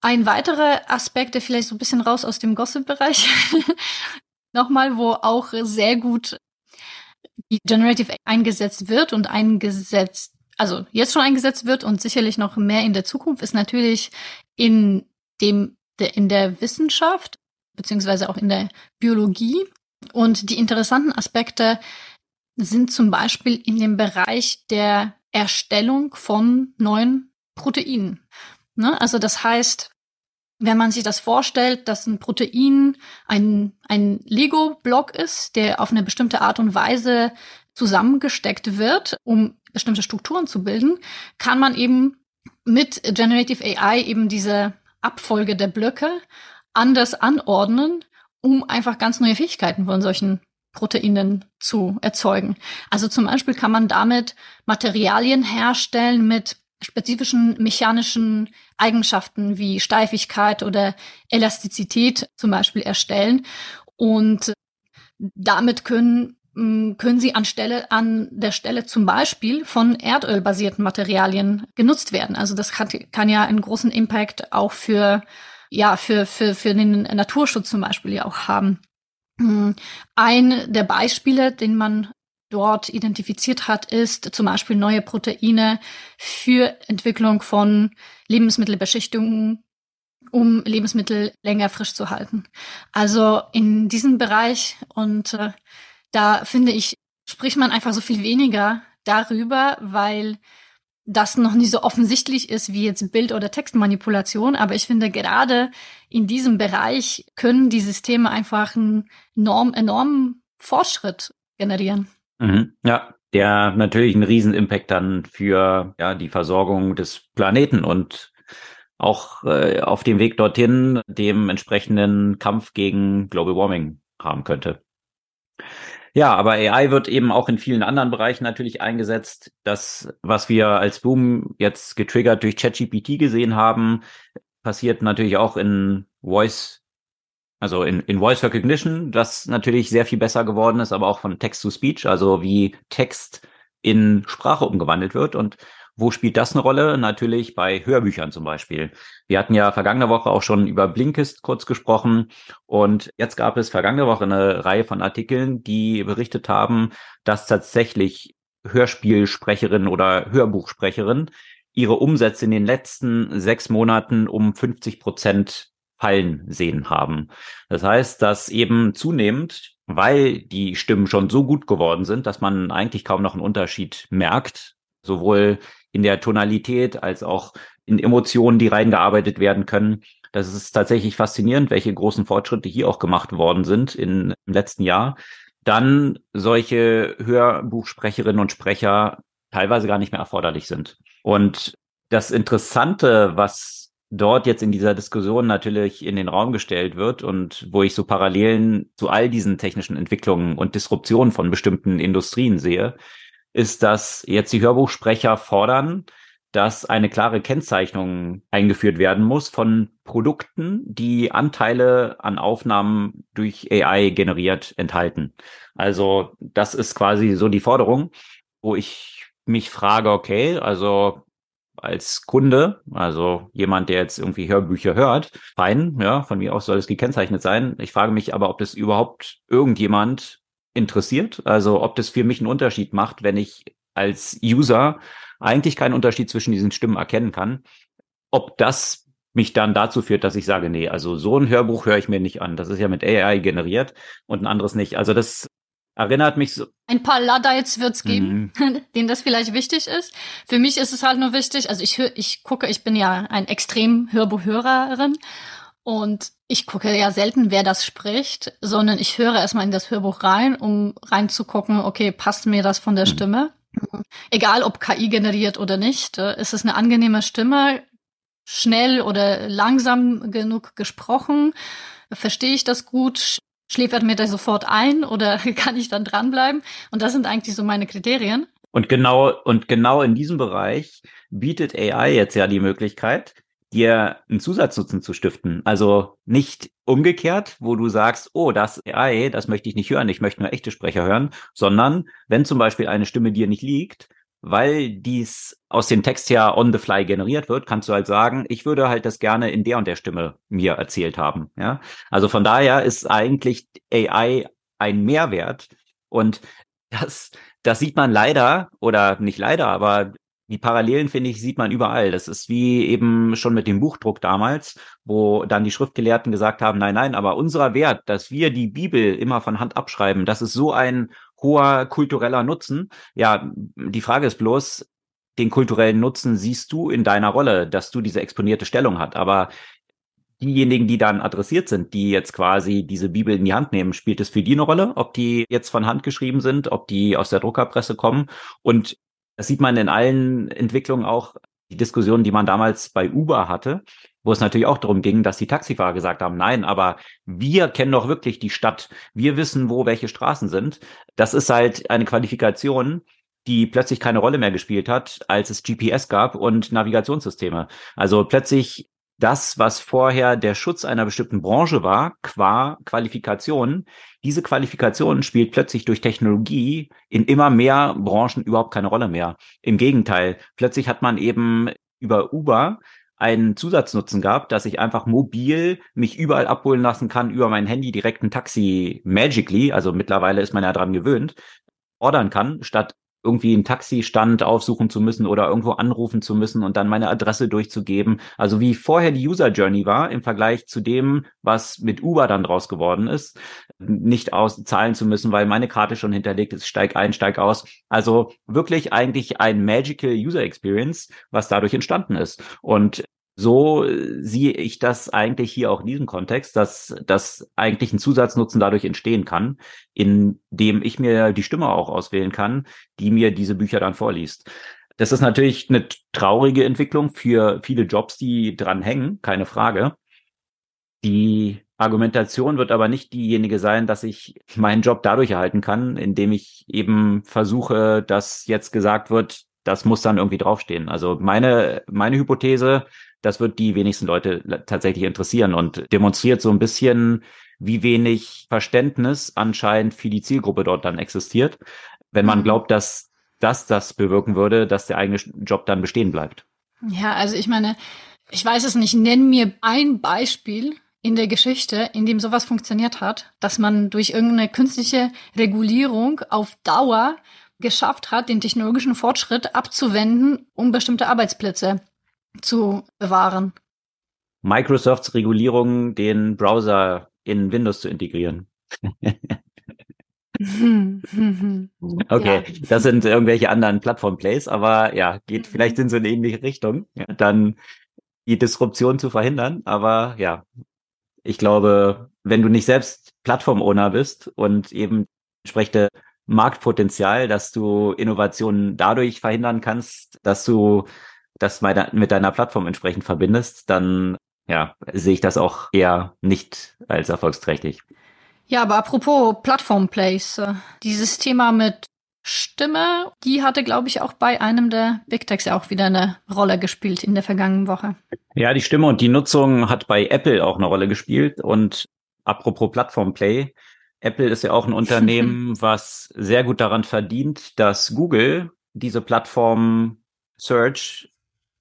Ein weiterer Aspekt, der vielleicht so ein bisschen raus aus dem Gossip-Bereich nochmal, wo auch sehr gut die Generative eingesetzt wird und eingesetzt, also jetzt schon eingesetzt wird und sicherlich noch mehr in der Zukunft, ist natürlich in dem, in der Wissenschaft, beziehungsweise auch in der Biologie. Und die interessanten Aspekte sind zum Beispiel in dem Bereich der Erstellung von neuen Proteinen. Ne? Also das heißt, wenn man sich das vorstellt, dass ein Protein ein, ein Lego-Block ist, der auf eine bestimmte Art und Weise zusammengesteckt wird, um bestimmte Strukturen zu bilden, kann man eben mit Generative AI eben diese Abfolge der Blöcke anders anordnen, um einfach ganz neue Fähigkeiten von solchen Proteinen zu erzeugen. Also zum Beispiel kann man damit Materialien herstellen mit spezifischen mechanischen Eigenschaften wie Steifigkeit oder Elastizität zum Beispiel erstellen. Und damit können mm, können sie anstelle, an der Stelle zum Beispiel von erdölbasierten Materialien genutzt werden. Also das kann, kann ja einen großen Impact auch für, ja, für, für, für den Naturschutz zum Beispiel ja auch haben. Mm, ein der Beispiele, den man dort identifiziert hat, ist zum Beispiel neue Proteine für Entwicklung von Lebensmittelbeschichtungen, um Lebensmittel länger frisch zu halten. Also in diesem Bereich und äh, da finde ich, spricht man einfach so viel weniger darüber, weil das noch nicht so offensichtlich ist wie jetzt Bild- oder Textmanipulation. Aber ich finde, gerade in diesem Bereich können die Systeme einfach einen enorm, enormen Fortschritt generieren. Mhm. Ja, der natürlich einen riesen Impact dann für ja die Versorgung des Planeten und auch äh, auf dem Weg dorthin dem entsprechenden Kampf gegen Global Warming haben könnte. Ja, aber AI wird eben auch in vielen anderen Bereichen natürlich eingesetzt. Das, was wir als Boom jetzt getriggert durch ChatGPT gesehen haben, passiert natürlich auch in Voice, also in, in Voice Recognition, das natürlich sehr viel besser geworden ist, aber auch von Text to Speech, also wie Text in Sprache umgewandelt wird. Und wo spielt das eine Rolle? Natürlich bei Hörbüchern zum Beispiel. Wir hatten ja vergangene Woche auch schon über Blinkist kurz gesprochen und jetzt gab es vergangene Woche eine Reihe von Artikeln, die berichtet haben, dass tatsächlich Hörspielsprecherinnen oder Hörbuchsprecherinnen ihre Umsätze in den letzten sechs Monaten um 50 Prozent fallen sehen haben. Das heißt, dass eben zunehmend, weil die Stimmen schon so gut geworden sind, dass man eigentlich kaum noch einen Unterschied merkt, sowohl in der Tonalität als auch in Emotionen, die reingearbeitet werden können. Das ist tatsächlich faszinierend, welche großen Fortschritte hier auch gemacht worden sind in, im letzten Jahr. Dann solche Hörbuchsprecherinnen und Sprecher teilweise gar nicht mehr erforderlich sind. Und das Interessante, was dort jetzt in dieser Diskussion natürlich in den Raum gestellt wird und wo ich so Parallelen zu all diesen technischen Entwicklungen und Disruptionen von bestimmten Industrien sehe, ist, dass jetzt die Hörbuchsprecher fordern, dass eine klare Kennzeichnung eingeführt werden muss von Produkten, die Anteile an Aufnahmen durch AI generiert enthalten. Also das ist quasi so die Forderung, wo ich mich frage, okay, also als Kunde, also jemand, der jetzt irgendwie Hörbücher hört, fein, ja, von mir aus soll es gekennzeichnet sein. Ich frage mich aber, ob das überhaupt irgendjemand interessiert. Also ob das für mich einen Unterschied macht, wenn ich als User eigentlich keinen Unterschied zwischen diesen Stimmen erkennen kann. Ob das mich dann dazu führt, dass ich sage, nee, also so ein Hörbuch höre ich mir nicht an. Das ist ja mit AI generiert und ein anderes nicht. Also das erinnert mich so. Ein paar Luddites wird's geben, mhm. denen das vielleicht wichtig ist. Für mich ist es halt nur wichtig, also ich höre, ich gucke, ich bin ja ein extrem Hörbuchhörerin und ich gucke ja selten, wer das spricht, sondern ich höre erstmal in das Hörbuch rein, um reinzugucken, okay, passt mir das von der mhm. Stimme? Egal ob KI generiert oder nicht, äh, ist es eine angenehme Stimme, schnell oder langsam genug gesprochen? Verstehe ich das gut? Schläfert mir das sofort ein oder kann ich dann dranbleiben? Und das sind eigentlich so meine Kriterien. Und genau, und genau in diesem Bereich bietet AI jetzt ja die Möglichkeit, dir einen Zusatznutzen zu stiften. Also nicht umgekehrt, wo du sagst, oh, das AI, das möchte ich nicht hören, ich möchte nur echte Sprecher hören, sondern wenn zum Beispiel eine Stimme dir nicht liegt, weil dies aus dem Text ja on the fly generiert wird, kannst du halt sagen, ich würde halt das gerne in der und der Stimme mir erzählt haben. Ja, also von daher ist eigentlich AI ein Mehrwert und das, das sieht man leider oder nicht leider, aber die Parallelen, finde ich, sieht man überall. Das ist wie eben schon mit dem Buchdruck damals, wo dann die Schriftgelehrten gesagt haben, nein, nein, aber unser Wert, dass wir die Bibel immer von Hand abschreiben, das ist so ein hoher kultureller Nutzen. Ja, die Frage ist bloß, den kulturellen Nutzen siehst du in deiner Rolle, dass du diese exponierte Stellung hat. Aber diejenigen, die dann adressiert sind, die jetzt quasi diese Bibel in die Hand nehmen, spielt es für die eine Rolle, ob die jetzt von Hand geschrieben sind, ob die aus der Druckerpresse kommen und das sieht man in allen Entwicklungen auch, die Diskussion, die man damals bei Uber hatte, wo es natürlich auch darum ging, dass die Taxifahrer gesagt haben, nein, aber wir kennen doch wirklich die Stadt. Wir wissen, wo welche Straßen sind. Das ist halt eine Qualifikation, die plötzlich keine Rolle mehr gespielt hat, als es GPS gab und Navigationssysteme. Also plötzlich das, was vorher der Schutz einer bestimmten Branche war, qua Qualifikation, diese Qualifikation spielt plötzlich durch Technologie in immer mehr Branchen überhaupt keine Rolle mehr. Im Gegenteil, plötzlich hat man eben über Uber einen Zusatznutzen gehabt, dass ich einfach mobil mich überall abholen lassen kann, über mein Handy direkt ein Taxi magically, also mittlerweile ist man ja dran gewöhnt, ordern kann, statt irgendwie einen Taxistand aufsuchen zu müssen oder irgendwo anrufen zu müssen und dann meine Adresse durchzugeben. Also wie vorher die User Journey war im Vergleich zu dem, was mit Uber dann draus geworden ist, nicht auszahlen zu müssen, weil meine Karte schon hinterlegt ist, steig ein, steig aus. Also wirklich eigentlich ein magical User Experience, was dadurch entstanden ist. Und so äh, sehe ich das eigentlich hier auch in diesem Kontext, dass, dass eigentlich ein Zusatznutzen dadurch entstehen kann, indem ich mir die Stimme auch auswählen kann, die mir diese Bücher dann vorliest. Das ist natürlich eine traurige Entwicklung für viele Jobs, die dran hängen, keine Frage. Die Argumentation wird aber nicht diejenige sein, dass ich meinen Job dadurch erhalten kann, indem ich eben versuche, dass jetzt gesagt wird, das muss dann irgendwie draufstehen. Also meine, meine Hypothese, das wird die wenigsten Leute tatsächlich interessieren und demonstriert so ein bisschen, wie wenig Verständnis anscheinend für die Zielgruppe dort dann existiert, wenn man mhm. glaubt, dass das das bewirken würde, dass der eigene Job dann bestehen bleibt. Ja, also ich meine, ich weiß es nicht, nenn mir ein Beispiel in der Geschichte, in dem sowas funktioniert hat, dass man durch irgendeine künstliche Regulierung auf Dauer geschafft hat, den technologischen Fortschritt abzuwenden, um bestimmte Arbeitsplätze zu bewahren. Microsofts Regulierung, den Browser in Windows zu integrieren. okay, ja. das sind irgendwelche anderen Plattform-Plays, aber ja, geht vielleicht in so eine ähnliche Richtung. Ja, dann die Disruption zu verhindern, aber ja, ich glaube, wenn du nicht selbst Plattform-Owner bist und eben entsprechende Marktpotenzial, dass du Innovationen dadurch verhindern kannst, dass du das mit deiner Plattform entsprechend verbindest, dann ja, sehe ich das auch eher nicht als erfolgsträchtig. Ja, aber apropos Plattform-Plays, äh, dieses Thema mit Stimme, die hatte, glaube ich, auch bei einem der Big Techs auch wieder eine Rolle gespielt in der vergangenen Woche. Ja, die Stimme und die Nutzung hat bei Apple auch eine Rolle gespielt. Und apropos Plattform Play, Apple ist ja auch ein Unternehmen, was sehr gut daran verdient, dass Google diese Plattform Search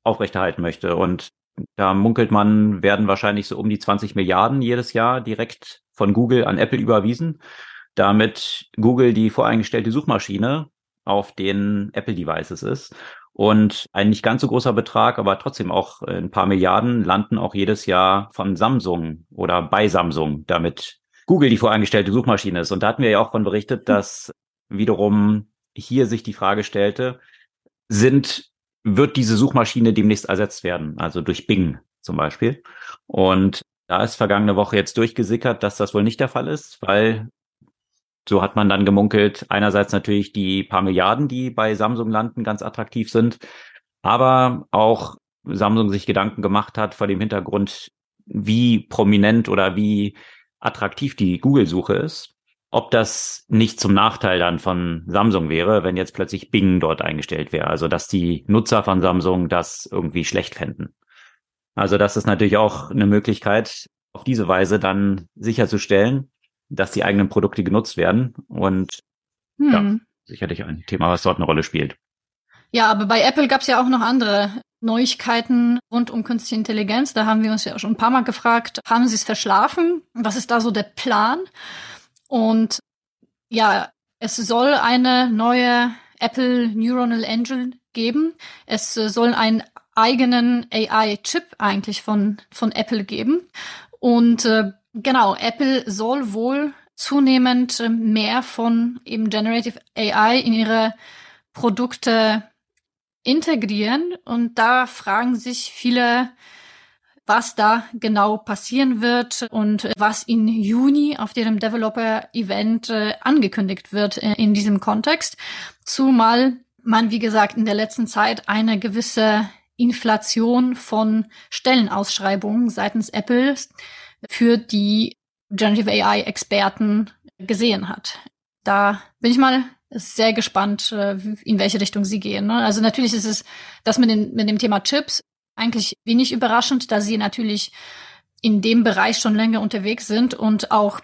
aufrechterhalten möchte. Und da munkelt man, werden wahrscheinlich so um die 20 Milliarden jedes Jahr direkt von Google an Apple überwiesen damit Google die voreingestellte Suchmaschine auf den Apple Devices ist. Und ein nicht ganz so großer Betrag, aber trotzdem auch ein paar Milliarden landen auch jedes Jahr von Samsung oder bei Samsung, damit Google die voreingestellte Suchmaschine ist. Und da hatten wir ja auch von berichtet, dass wiederum hier sich die Frage stellte, sind, wird diese Suchmaschine demnächst ersetzt werden? Also durch Bing zum Beispiel. Und da ist vergangene Woche jetzt durchgesickert, dass das wohl nicht der Fall ist, weil so hat man dann gemunkelt, einerseits natürlich die paar Milliarden, die bei Samsung landen, ganz attraktiv sind, aber auch Samsung sich Gedanken gemacht hat vor dem Hintergrund, wie prominent oder wie attraktiv die Google-Suche ist, ob das nicht zum Nachteil dann von Samsung wäre, wenn jetzt plötzlich Bing dort eingestellt wäre. Also dass die Nutzer von Samsung das irgendwie schlecht fänden. Also das ist natürlich auch eine Möglichkeit, auf diese Weise dann sicherzustellen, dass die eigenen Produkte genutzt werden. Und hm. ja, sicherlich ein Thema, was dort eine Rolle spielt. Ja, aber bei Apple gab es ja auch noch andere Neuigkeiten rund um künstliche Intelligenz. Da haben wir uns ja schon ein paar Mal gefragt, haben sie es verschlafen? Was ist da so der Plan? Und ja, es soll eine neue Apple Neuronal Engine geben. Es soll einen eigenen AI-Chip eigentlich von, von Apple geben. Und äh, Genau, Apple soll wohl zunehmend äh, mehr von eben Generative AI in ihre Produkte integrieren. Und da fragen sich viele, was da genau passieren wird und was in Juni auf deren Developer-Event äh, angekündigt wird äh, in diesem Kontext. Zumal man, wie gesagt, in der letzten Zeit eine gewisse Inflation von Stellenausschreibungen seitens Apple für die Generative AI-Experten gesehen hat. Da bin ich mal sehr gespannt, äh, in welche Richtung sie gehen. Ne? Also natürlich ist es das mit dem, mit dem Thema Chips eigentlich wenig überraschend, da sie natürlich in dem Bereich schon länger unterwegs sind und auch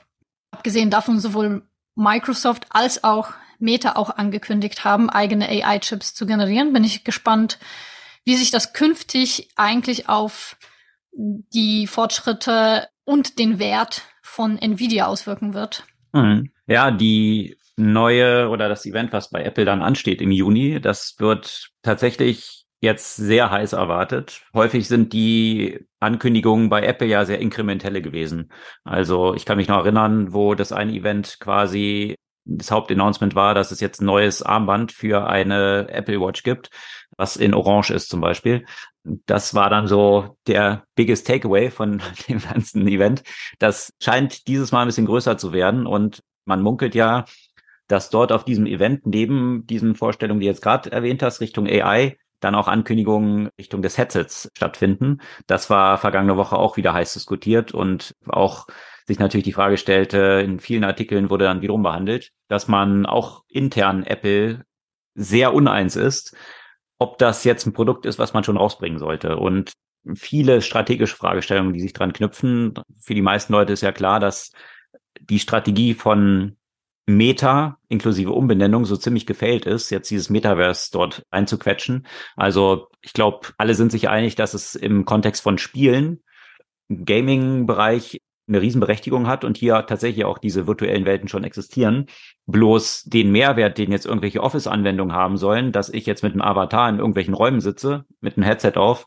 abgesehen davon sowohl Microsoft als auch Meta auch angekündigt haben, eigene AI-Chips zu generieren. Bin ich gespannt, wie sich das künftig eigentlich auf die Fortschritte und den Wert von Nvidia auswirken wird. Mhm. Ja, die neue oder das Event, was bei Apple dann ansteht im Juni, das wird tatsächlich jetzt sehr heiß erwartet. Häufig sind die Ankündigungen bei Apple ja sehr inkrementelle gewesen. Also ich kann mich noch erinnern, wo das eine Event quasi das Hauptannouncement war, dass es jetzt ein neues Armband für eine Apple Watch gibt, was in Orange ist zum Beispiel. Das war dann so der biggest takeaway von dem ganzen Event. Das scheint dieses Mal ein bisschen größer zu werden und man munkelt ja, dass dort auf diesem Event neben diesen Vorstellungen, die jetzt gerade erwähnt hast, Richtung AI, dann auch Ankündigungen Richtung des Headsets stattfinden. Das war vergangene Woche auch wieder heiß diskutiert und auch sich natürlich die Frage stellte, in vielen Artikeln wurde dann wiederum behandelt, dass man auch intern Apple sehr uneins ist, ob das jetzt ein Produkt ist, was man schon rausbringen sollte. Und viele strategische Fragestellungen, die sich dran knüpfen. Für die meisten Leute ist ja klar, dass die Strategie von Meta inklusive Umbenennung so ziemlich gefällt ist, jetzt dieses Metaverse dort einzuquetschen. Also ich glaube, alle sind sich einig, dass es im Kontext von Spielen, Gaming-Bereich eine Riesenberechtigung hat und hier tatsächlich auch diese virtuellen Welten schon existieren. Bloß den Mehrwert, den jetzt irgendwelche Office-Anwendungen haben sollen, dass ich jetzt mit einem Avatar in irgendwelchen Räumen sitze, mit einem Headset auf,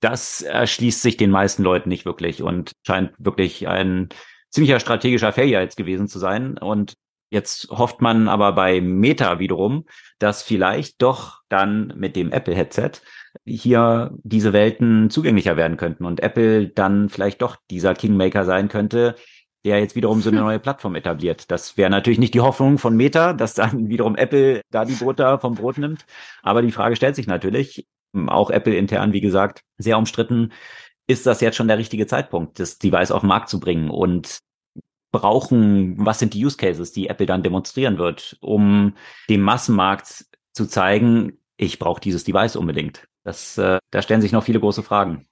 das erschließt sich den meisten Leuten nicht wirklich und scheint wirklich ein ziemlicher strategischer Failure jetzt gewesen zu sein. Und Jetzt hofft man aber bei Meta wiederum, dass vielleicht doch dann mit dem Apple-Headset hier diese Welten zugänglicher werden könnten und Apple dann vielleicht doch dieser Kingmaker sein könnte, der jetzt wiederum so eine neue Plattform etabliert. Das wäre natürlich nicht die Hoffnung von Meta, dass dann wiederum Apple da die Butter vom Brot nimmt. Aber die Frage stellt sich natürlich, auch Apple intern, wie gesagt, sehr umstritten, ist das jetzt schon der richtige Zeitpunkt, das Device auf den Markt zu bringen? Und brauchen, was sind die Use Cases, die Apple dann demonstrieren wird, um dem Massenmarkt zu zeigen, ich brauche dieses Device unbedingt. Das, äh, da stellen sich noch viele große Fragen.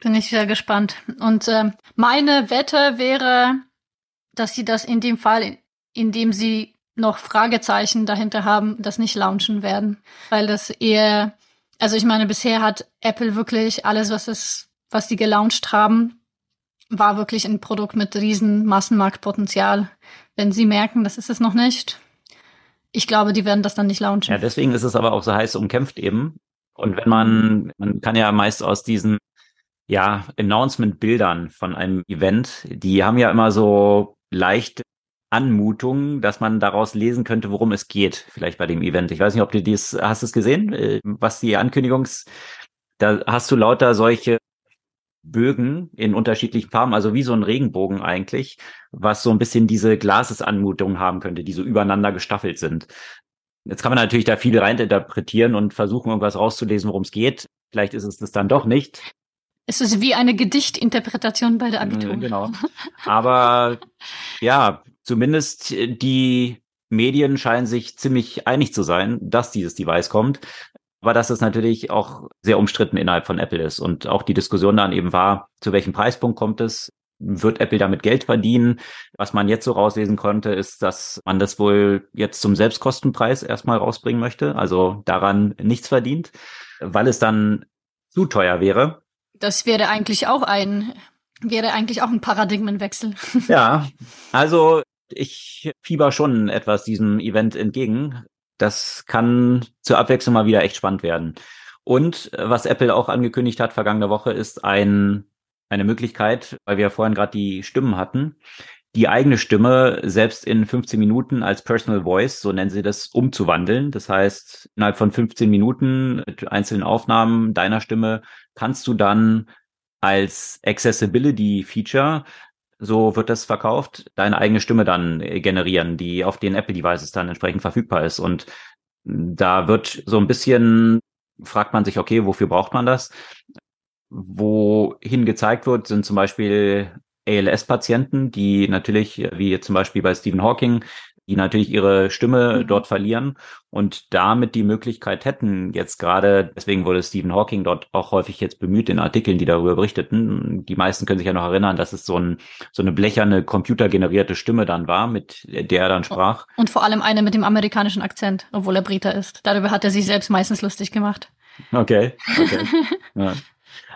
Bin ich sehr gespannt. Und äh, meine Wette wäre, dass sie das in dem Fall, in dem sie noch Fragezeichen dahinter haben, das nicht launchen werden, weil das eher, also ich meine, bisher hat Apple wirklich alles, was es, was sie gelauncht haben, war wirklich ein Produkt mit riesen Massenmarktpotenzial. Wenn sie merken, das ist es noch nicht, ich glaube, die werden das dann nicht launchen. Ja, deswegen ist es aber auch so heiß umkämpft eben. Und wenn man, man kann ja meist aus diesen, ja, Announcement-Bildern von einem Event, die haben ja immer so leicht Anmutungen, dass man daraus lesen könnte, worum es geht, vielleicht bei dem Event. Ich weiß nicht, ob du dies, hast du es gesehen, äh, was die Ankündigungs, da hast du lauter solche Bögen in unterschiedlichen Farben, also wie so ein Regenbogen eigentlich, was so ein bisschen diese Glasesanmutung haben könnte, die so übereinander gestaffelt sind. Jetzt kann man natürlich da viel reininterpretieren und versuchen, irgendwas rauszulesen, worum es geht. Vielleicht ist es das dann doch nicht. Es ist wie eine Gedichtinterpretation bei der Abitur. Genau. Aber ja, zumindest die Medien scheinen sich ziemlich einig zu sein, dass dieses Device kommt. Aber dass es natürlich auch sehr umstritten innerhalb von Apple ist und auch die Diskussion dann eben war, zu welchem Preispunkt kommt es? Wird Apple damit Geld verdienen? Was man jetzt so rauslesen konnte, ist, dass man das wohl jetzt zum Selbstkostenpreis erstmal rausbringen möchte, also daran nichts verdient, weil es dann zu teuer wäre. Das wäre eigentlich auch ein, wäre eigentlich auch ein Paradigmenwechsel. Ja, also ich fieber schon etwas diesem Event entgegen das kann zur Abwechslung mal wieder echt spannend werden. Und äh, was Apple auch angekündigt hat vergangene Woche, ist ein, eine Möglichkeit, weil wir ja vorhin gerade die Stimmen hatten, die eigene Stimme selbst in 15 Minuten als Personal Voice, so nennen sie das, umzuwandeln. Das heißt, innerhalb von 15 Minuten mit einzelnen Aufnahmen deiner Stimme kannst du dann als Accessibility Feature so wird das verkauft, deine eigene Stimme dann äh, generieren, die auf den Apple-Devices dann entsprechend verfügbar ist. Und da wird so ein bisschen, fragt man sich, okay, wofür braucht man das? Wohin gezeigt wird, sind zum Beispiel ALS-Patienten, die natürlich, wie jetzt zum Beispiel bei Stephen Hawking, die natürlich ihre Stimme mhm. dort verlieren und damit die Möglichkeit hätten, jetzt gerade, deswegen wurde Stephen Hawking dort auch häufig jetzt bemüht in Artikeln, die darüber berichteten. Die meisten können sich ja noch erinnern, dass es so, ein, so eine blecherne, computergenerierte Stimme dann war, mit der er dann sprach. Und vor allem eine mit dem amerikanischen Akzent, obwohl er Briter ist. Darüber hat er sich selbst meistens lustig gemacht. Okay, okay. ja.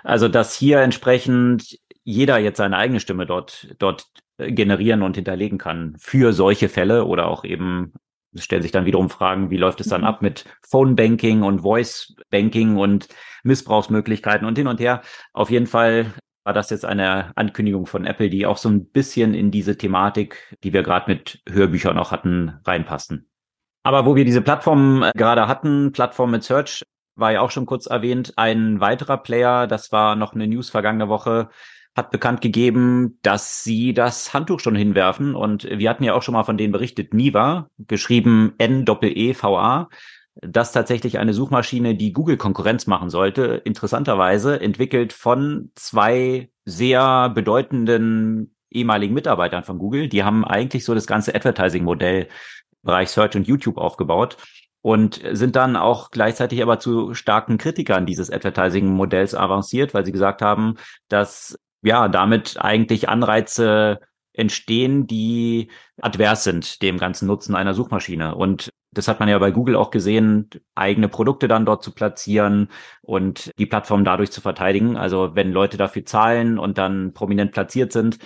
Also, dass hier entsprechend jeder jetzt seine eigene Stimme dort, dort generieren und hinterlegen kann für solche Fälle oder auch eben es stellen sich dann wiederum Fragen, wie läuft es dann mhm. ab mit Phone Banking und Voice Banking und Missbrauchsmöglichkeiten und hin und her. Auf jeden Fall war das jetzt eine Ankündigung von Apple, die auch so ein bisschen in diese Thematik, die wir gerade mit Hörbüchern auch hatten, reinpassen. Aber wo wir diese Plattform äh, gerade hatten, Plattform mit Search, war ja auch schon kurz erwähnt, ein weiterer Player, das war noch eine News vergangene Woche, hat bekannt gegeben, dass sie das Handtuch schon hinwerfen. Und wir hatten ja auch schon mal von denen berichtet, Niva, geschrieben N-E-V-A, das tatsächlich eine Suchmaschine, die Google Konkurrenz machen sollte, interessanterweise entwickelt von zwei sehr bedeutenden ehemaligen Mitarbeitern von Google. Die haben eigentlich so das ganze Advertising-Modell Bereich Search und YouTube aufgebaut und sind dann auch gleichzeitig aber zu starken Kritikern dieses Advertising-Modells avanciert, weil sie gesagt haben, dass ja damit eigentlich Anreize entstehen, die advers sind dem ganzen Nutzen einer Suchmaschine. Und das hat man ja bei Google auch gesehen, eigene Produkte dann dort zu platzieren und die Plattform dadurch zu verteidigen. Also wenn Leute dafür zahlen und dann prominent platziert sind,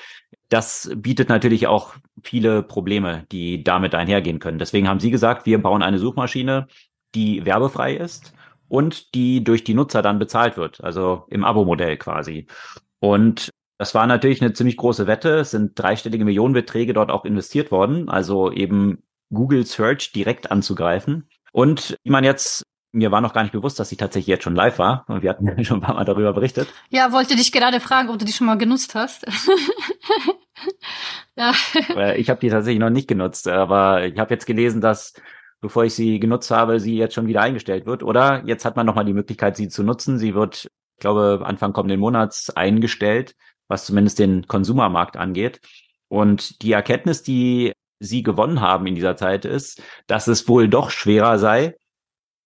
das bietet natürlich auch viele Probleme, die damit einhergehen können. Deswegen haben Sie gesagt, wir bauen eine Suchmaschine, die werbefrei ist und die durch die Nutzer dann bezahlt wird, also im Abo-Modell quasi. Und das war natürlich eine ziemlich große Wette. Es sind dreistellige Millionenbeträge dort auch investiert worden, also eben Google Search direkt anzugreifen. Und wie man jetzt mir war noch gar nicht bewusst, dass ich tatsächlich jetzt schon live war. Und wir hatten ja schon ein paar Mal darüber berichtet. Ja, wollte dich gerade fragen, ob du die schon mal genutzt hast. ja. Ich habe die tatsächlich noch nicht genutzt, aber ich habe jetzt gelesen, dass bevor ich sie genutzt habe, sie jetzt schon wieder eingestellt wird. Oder jetzt hat man nochmal die Möglichkeit, sie zu nutzen. Sie wird, ich glaube, Anfang kommenden Monats eingestellt, was zumindest den Konsumermarkt angeht. Und die Erkenntnis, die sie gewonnen haben in dieser Zeit, ist, dass es wohl doch schwerer sei,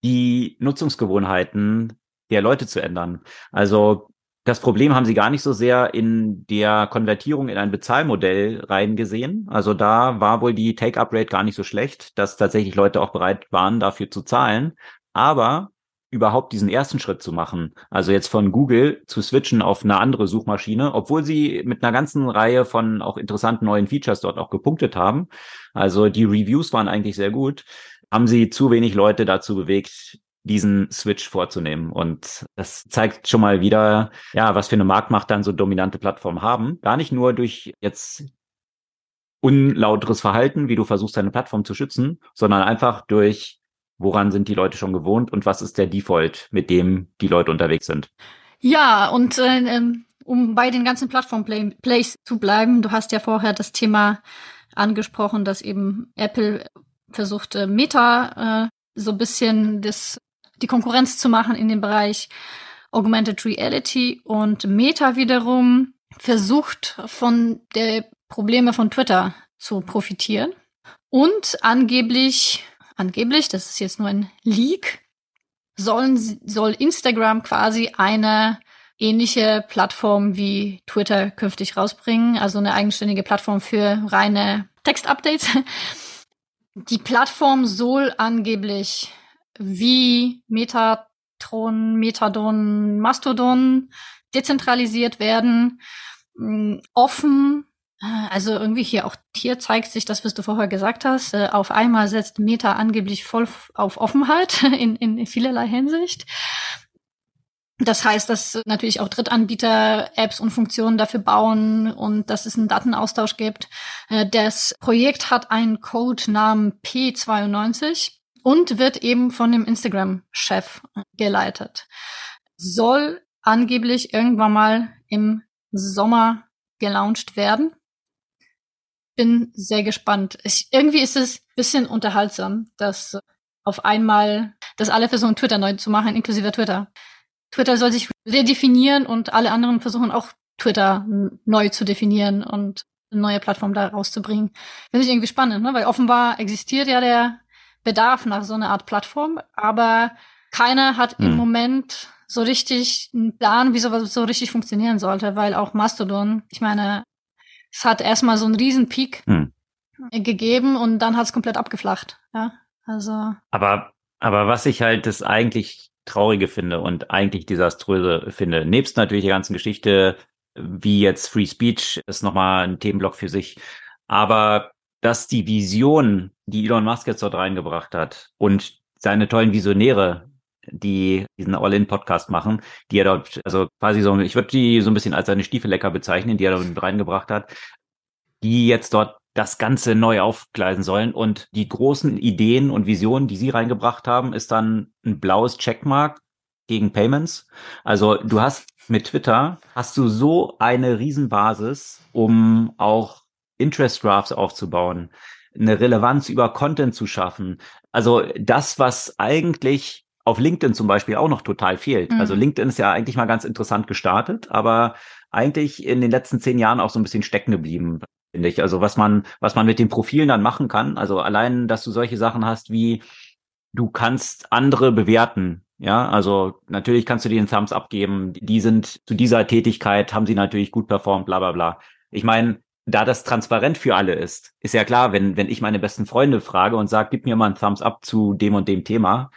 die Nutzungsgewohnheiten der Leute zu ändern. Also das Problem haben sie gar nicht so sehr in der Konvertierung in ein Bezahlmodell reingesehen. Also da war wohl die Take-up-Rate gar nicht so schlecht, dass tatsächlich Leute auch bereit waren, dafür zu zahlen. Aber überhaupt diesen ersten Schritt zu machen, also jetzt von Google zu switchen auf eine andere Suchmaschine, obwohl sie mit einer ganzen Reihe von auch interessanten neuen Features dort auch gepunktet haben. Also die Reviews waren eigentlich sehr gut haben sie zu wenig Leute dazu bewegt, diesen Switch vorzunehmen. Und das zeigt schon mal wieder, ja, was für eine Marktmacht dann so dominante Plattformen haben. Gar nicht nur durch jetzt unlauteres Verhalten, wie du versuchst, deine Plattform zu schützen, sondern einfach durch, woran sind die Leute schon gewohnt und was ist der Default, mit dem die Leute unterwegs sind. Ja, und äh, ähm, um bei den ganzen Plattform-Plays zu bleiben, du hast ja vorher das Thema angesprochen, dass eben Apple versucht äh, Meta äh, so ein bisschen das, die Konkurrenz zu machen in dem Bereich Augmented Reality und Meta wiederum versucht von der Probleme von Twitter zu profitieren und angeblich, angeblich, das ist jetzt nur ein Leak, sollen, soll Instagram quasi eine ähnliche Plattform wie Twitter künftig rausbringen, also eine eigenständige Plattform für reine Textupdates. Die Plattform soll angeblich wie Metatron, Metadon, Mastodon dezentralisiert werden, mm, offen. Also irgendwie hier auch hier zeigt sich das, was du vorher gesagt hast. Äh, auf einmal setzt Meta angeblich voll auf Offenheit in, in vielerlei Hinsicht. Das heißt, dass natürlich auch Drittanbieter Apps und Funktionen dafür bauen und dass es einen Datenaustausch gibt. Äh, das Projekt hat einen Codenamen P92 und wird eben von dem Instagram-Chef geleitet. Soll angeblich irgendwann mal im Sommer gelauncht werden. Bin sehr gespannt. Ich, irgendwie ist es bisschen unterhaltsam, dass auf einmal, dass alle versuchen, Twitter neu zu machen, inklusive Twitter. Twitter soll sich redefinieren und alle anderen versuchen auch Twitter neu zu definieren und eine neue Plattform da rauszubringen. Finde ich irgendwie spannend, ne? weil offenbar existiert ja der Bedarf nach so einer Art Plattform, aber keiner hat hm. im Moment so richtig einen Plan, wie sowas so richtig funktionieren sollte, weil auch Mastodon, ich meine, es hat erstmal so einen riesen Peak hm. gegeben und dann hat es komplett abgeflacht. Ja, also. Aber, aber was ich halt das eigentlich Traurige finde und eigentlich desaströse finde. Nebst natürlich der ganzen Geschichte, wie jetzt Free Speech, ist nochmal ein Themenblock für sich. Aber dass die Vision, die Elon Musk jetzt dort reingebracht hat und seine tollen Visionäre, die diesen All-In-Podcast machen, die er dort, also quasi so, ich würde die so ein bisschen als seine Stiefelecker bezeichnen, die er dort reingebracht hat, die jetzt dort das Ganze neu aufgleisen sollen. Und die großen Ideen und Visionen, die sie reingebracht haben, ist dann ein blaues Checkmark gegen Payments. Also du hast mit Twitter, hast du so eine Riesenbasis, um auch Interest Graphs aufzubauen, eine Relevanz über Content zu schaffen. Also das, was eigentlich auf LinkedIn zum Beispiel auch noch total fehlt. Mhm. Also LinkedIn ist ja eigentlich mal ganz interessant gestartet, aber eigentlich in den letzten zehn Jahren auch so ein bisschen stecken geblieben, finde ich. Also was man, was man mit den Profilen dann machen kann. Also allein, dass du solche Sachen hast wie, du kannst andere bewerten. Ja, also natürlich kannst du dir einen Thumbs abgeben. Die sind zu dieser Tätigkeit, haben sie natürlich gut performt, bla bla bla. Ich meine, da das transparent für alle ist, ist ja klar, wenn, wenn ich meine besten Freunde frage und sage, gib mir mal einen Thumbs up zu dem und dem Thema,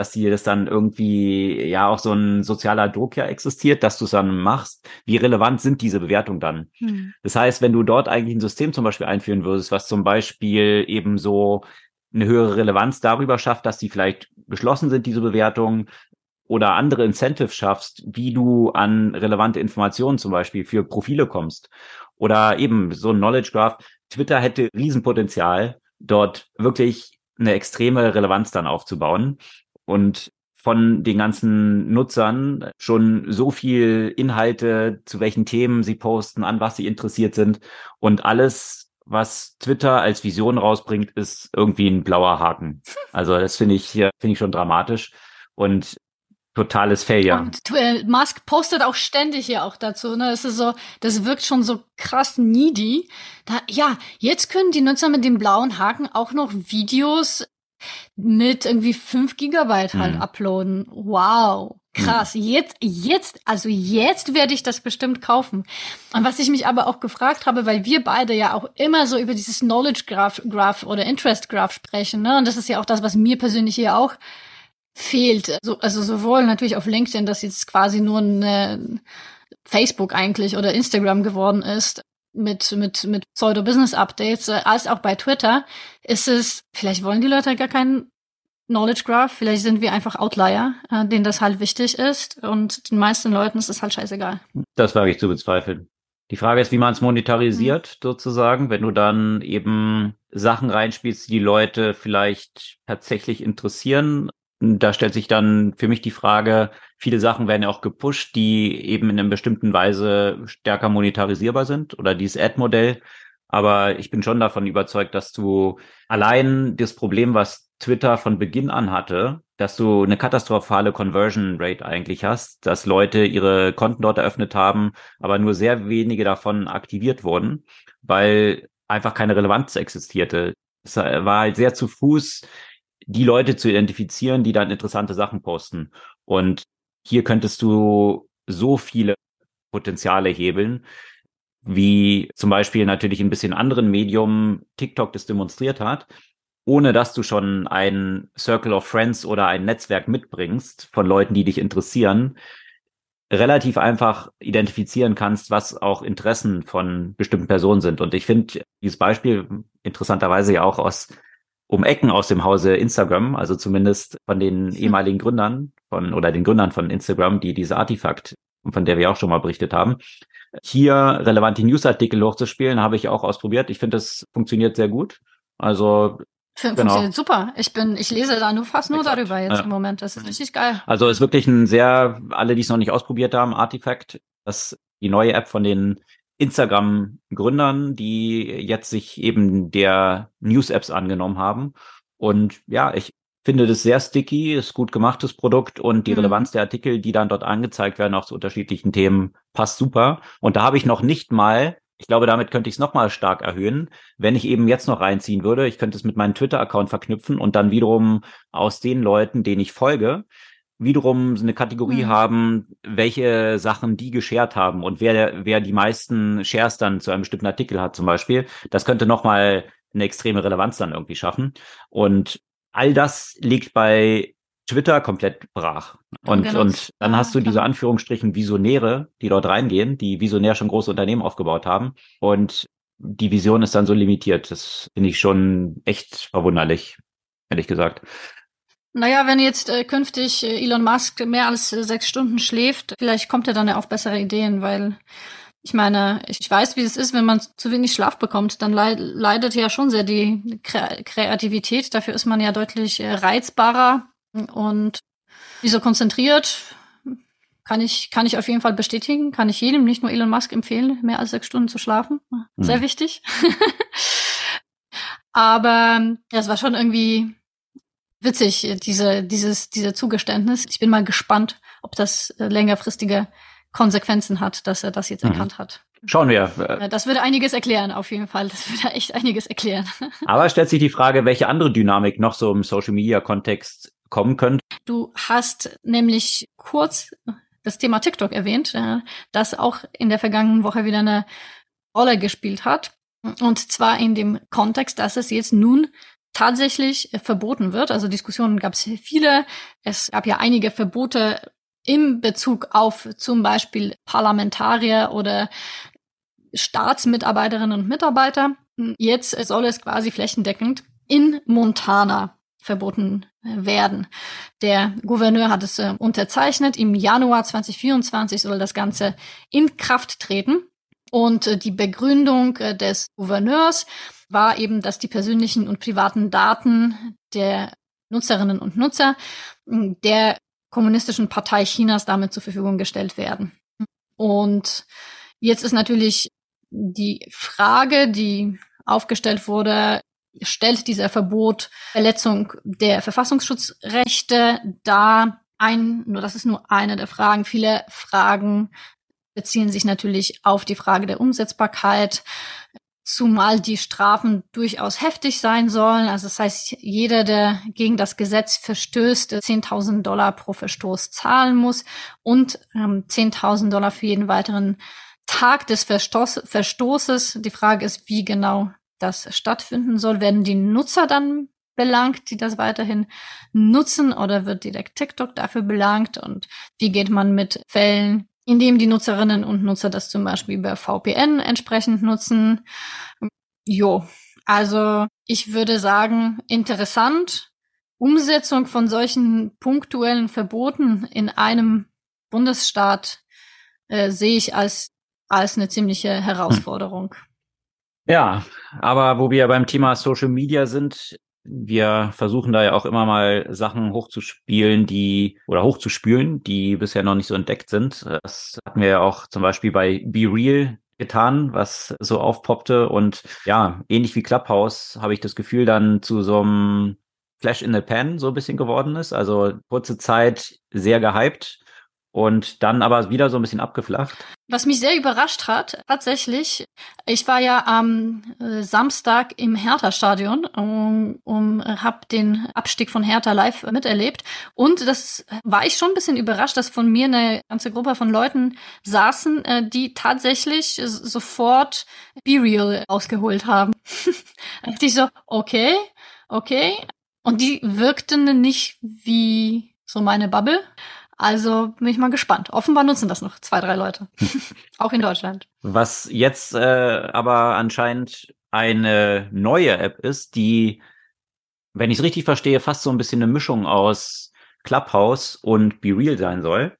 dass dir das dann irgendwie, ja, auch so ein sozialer Druck ja existiert, dass du es dann machst. Wie relevant sind diese Bewertungen dann? Hm. Das heißt, wenn du dort eigentlich ein System zum Beispiel einführen würdest, was zum Beispiel eben so eine höhere Relevanz darüber schafft, dass die vielleicht geschlossen sind, diese Bewertungen, oder andere Incentives schaffst, wie du an relevante Informationen zum Beispiel für Profile kommst oder eben so ein Knowledge Graph. Twitter hätte Riesenpotenzial, dort wirklich eine extreme Relevanz dann aufzubauen und von den ganzen Nutzern schon so viel Inhalte, zu welchen Themen sie posten, an was sie interessiert sind und alles, was Twitter als Vision rausbringt, ist irgendwie ein blauer Haken. Also das finde ich finde ich schon dramatisch und totales Failure. Und äh, Musk postet auch ständig hier auch dazu, ne? Es ist so, das wirkt schon so krass needy. Da, ja, jetzt können die Nutzer mit dem blauen Haken auch noch Videos mit irgendwie fünf Gigabyte halt mhm. uploaden. Wow. Krass. Mhm. Jetzt, jetzt, also jetzt werde ich das bestimmt kaufen. Und was ich mich aber auch gefragt habe, weil wir beide ja auch immer so über dieses Knowledge Graph, Graph oder Interest Graph sprechen, ne? Und das ist ja auch das, was mir persönlich hier auch fehlt. Also, also sowohl natürlich auf LinkedIn, das jetzt quasi nur ein Facebook eigentlich oder Instagram geworden ist mit mit mit Pseudo Business Updates, äh, als auch bei Twitter ist es. Vielleicht wollen die Leute gar keinen Knowledge Graph. Vielleicht sind wir einfach Outlier, äh, denen das halt wichtig ist. Und den meisten Leuten ist es halt scheißegal. Das wage ich zu bezweifeln. Die Frage ist, wie man es monetarisiert, mhm. sozusagen, wenn du dann eben Sachen reinspielst, die, die Leute vielleicht tatsächlich interessieren, da stellt sich dann für mich die Frage, viele Sachen werden ja auch gepusht, die eben in einer bestimmten Weise stärker monetarisierbar sind oder dieses Ad-Modell. Aber ich bin schon davon überzeugt, dass du allein das Problem, was Twitter von Beginn an hatte, dass du eine katastrophale Conversion Rate eigentlich hast, dass Leute ihre Konten dort eröffnet haben, aber nur sehr wenige davon aktiviert wurden, weil einfach keine Relevanz existierte. Es war halt sehr zu Fuß die Leute zu identifizieren, die dann interessante Sachen posten. Und hier könntest du so viele Potenziale hebeln, wie zum Beispiel natürlich ein bisschen anderen Medium TikTok das demonstriert hat, ohne dass du schon ein Circle of Friends oder ein Netzwerk mitbringst von Leuten, die dich interessieren, relativ einfach identifizieren kannst, was auch Interessen von bestimmten Personen sind. Und ich finde dieses Beispiel interessanterweise ja auch aus um Ecken aus dem Hause Instagram, also zumindest von den ehemaligen Gründern von oder den Gründern von Instagram, die diese Artefakt, von der wir auch schon mal berichtet haben, hier relevante Newsartikel hochzuspielen, habe ich auch ausprobiert. Ich finde, das funktioniert sehr gut. Also F genau. Funktioniert super. Ich bin, ich lese da nur fast nur Exakt. darüber jetzt ja. im Moment. Das ist richtig geil. Also ist wirklich ein sehr, alle, die es noch nicht ausprobiert haben, Artifact, das die neue App von den Instagram-Gründern, die jetzt sich eben der News-Apps angenommen haben. Und ja, ich finde das sehr sticky, ist gut gemachtes Produkt und die mhm. Relevanz der Artikel, die dann dort angezeigt werden, auch zu unterschiedlichen Themen, passt super. Und da habe ich noch nicht mal, ich glaube, damit könnte ich es nochmal stark erhöhen, wenn ich eben jetzt noch reinziehen würde. Ich könnte es mit meinem Twitter-Account verknüpfen und dann wiederum aus den Leuten, denen ich folge, wiederum eine Kategorie mhm. haben, welche Sachen die geshared haben und wer, wer die meisten Shares dann zu einem bestimmten Artikel hat zum Beispiel. Das könnte nochmal eine extreme Relevanz dann irgendwie schaffen. Und all das liegt bei Twitter komplett brach. Und, genau. und dann hast du diese Anführungsstrichen Visionäre, die dort reingehen, die visionär schon große Unternehmen aufgebaut haben. Und die Vision ist dann so limitiert. Das finde ich schon echt verwunderlich, ehrlich gesagt. Naja, wenn jetzt äh, künftig äh, Elon Musk mehr als äh, sechs Stunden schläft, vielleicht kommt er dann ja auf bessere Ideen, weil ich meine, ich weiß, wie es ist, wenn man zu wenig Schlaf bekommt, dann leid, leidet ja schon sehr die Kreativität. Dafür ist man ja deutlich äh, reizbarer und wieso konzentriert. Kann ich, kann ich auf jeden Fall bestätigen, kann ich jedem, nicht nur Elon Musk empfehlen, mehr als sechs Stunden zu schlafen. Sehr mhm. wichtig. Aber ja, es war schon irgendwie witzig, diese, dieses, dieser Zugeständnis. Ich bin mal gespannt, ob das äh, längerfristige Konsequenzen hat, dass er das jetzt mhm. erkannt hat. Schauen wir. Das würde einiges erklären, auf jeden Fall. Das würde echt einiges erklären. Aber stellt sich die Frage, welche andere Dynamik noch so im Social Media Kontext kommen könnte. Du hast nämlich kurz das Thema TikTok erwähnt, das auch in der vergangenen Woche wieder eine Rolle gespielt hat. Und zwar in dem Kontext, dass es jetzt nun tatsächlich verboten wird. Also Diskussionen gab es viele. Es gab ja einige Verbote im Bezug auf zum Beispiel Parlamentarier oder Staatsmitarbeiterinnen und Mitarbeiter. Jetzt soll es quasi flächendeckend in Montana verboten werden. Der Gouverneur hat es äh, unterzeichnet. Im Januar 2024 soll das Ganze in Kraft treten. Und äh, die Begründung äh, des Gouverneurs war eben, dass die persönlichen und privaten Daten der Nutzerinnen und Nutzer der kommunistischen Partei Chinas damit zur Verfügung gestellt werden. Und jetzt ist natürlich die Frage, die aufgestellt wurde, stellt dieser Verbot Verletzung der Verfassungsschutzrechte dar? Ein, nur das ist nur eine der Fragen. Viele Fragen beziehen sich natürlich auf die Frage der Umsetzbarkeit, zumal die Strafen durchaus heftig sein sollen. Also das heißt, jeder, der gegen das Gesetz verstößt, 10.000 Dollar pro Verstoß zahlen muss und ähm, 10.000 Dollar für jeden weiteren Tag des Verstoß, Verstoßes. Die Frage ist, wie genau das stattfinden soll. Werden die Nutzer dann belangt, die das weiterhin nutzen oder wird direkt TikTok dafür belangt? Und wie geht man mit Fällen, in dem die Nutzerinnen und Nutzer das zum Beispiel über VPN entsprechend nutzen? Jo, also ich würde sagen, interessant. Umsetzung von solchen punktuellen Verboten in einem Bundesstaat äh, sehe ich als, als eine ziemliche Herausforderung. Hm. Ja, aber wo wir beim Thema Social Media sind, wir versuchen da ja auch immer mal Sachen hochzuspielen, die oder hochzuspülen, die bisher noch nicht so entdeckt sind. Das hatten wir ja auch zum Beispiel bei Be Real getan, was so aufpoppte. Und ja, ähnlich wie Clubhouse habe ich das Gefühl, dann zu so einem Flash in the Pan so ein bisschen geworden ist. Also kurze Zeit sehr gehypt und dann aber wieder so ein bisschen abgeflacht. Was mich sehr überrascht hat, tatsächlich, ich war ja am äh, Samstag im Hertha-Stadion und, und habe den Abstieg von Hertha live miterlebt. Und das war ich schon ein bisschen überrascht, dass von mir eine ganze Gruppe von Leuten saßen, äh, die tatsächlich sofort Be Real ausgeholt haben. und ich so, okay, okay. Und die wirkten nicht wie so meine Bubble. Also bin ich mal gespannt. Offenbar nutzen das noch zwei, drei Leute. Auch in Deutschland. Was jetzt äh, aber anscheinend eine neue App ist, die, wenn ich es richtig verstehe, fast so ein bisschen eine Mischung aus Clubhouse und Be Real sein soll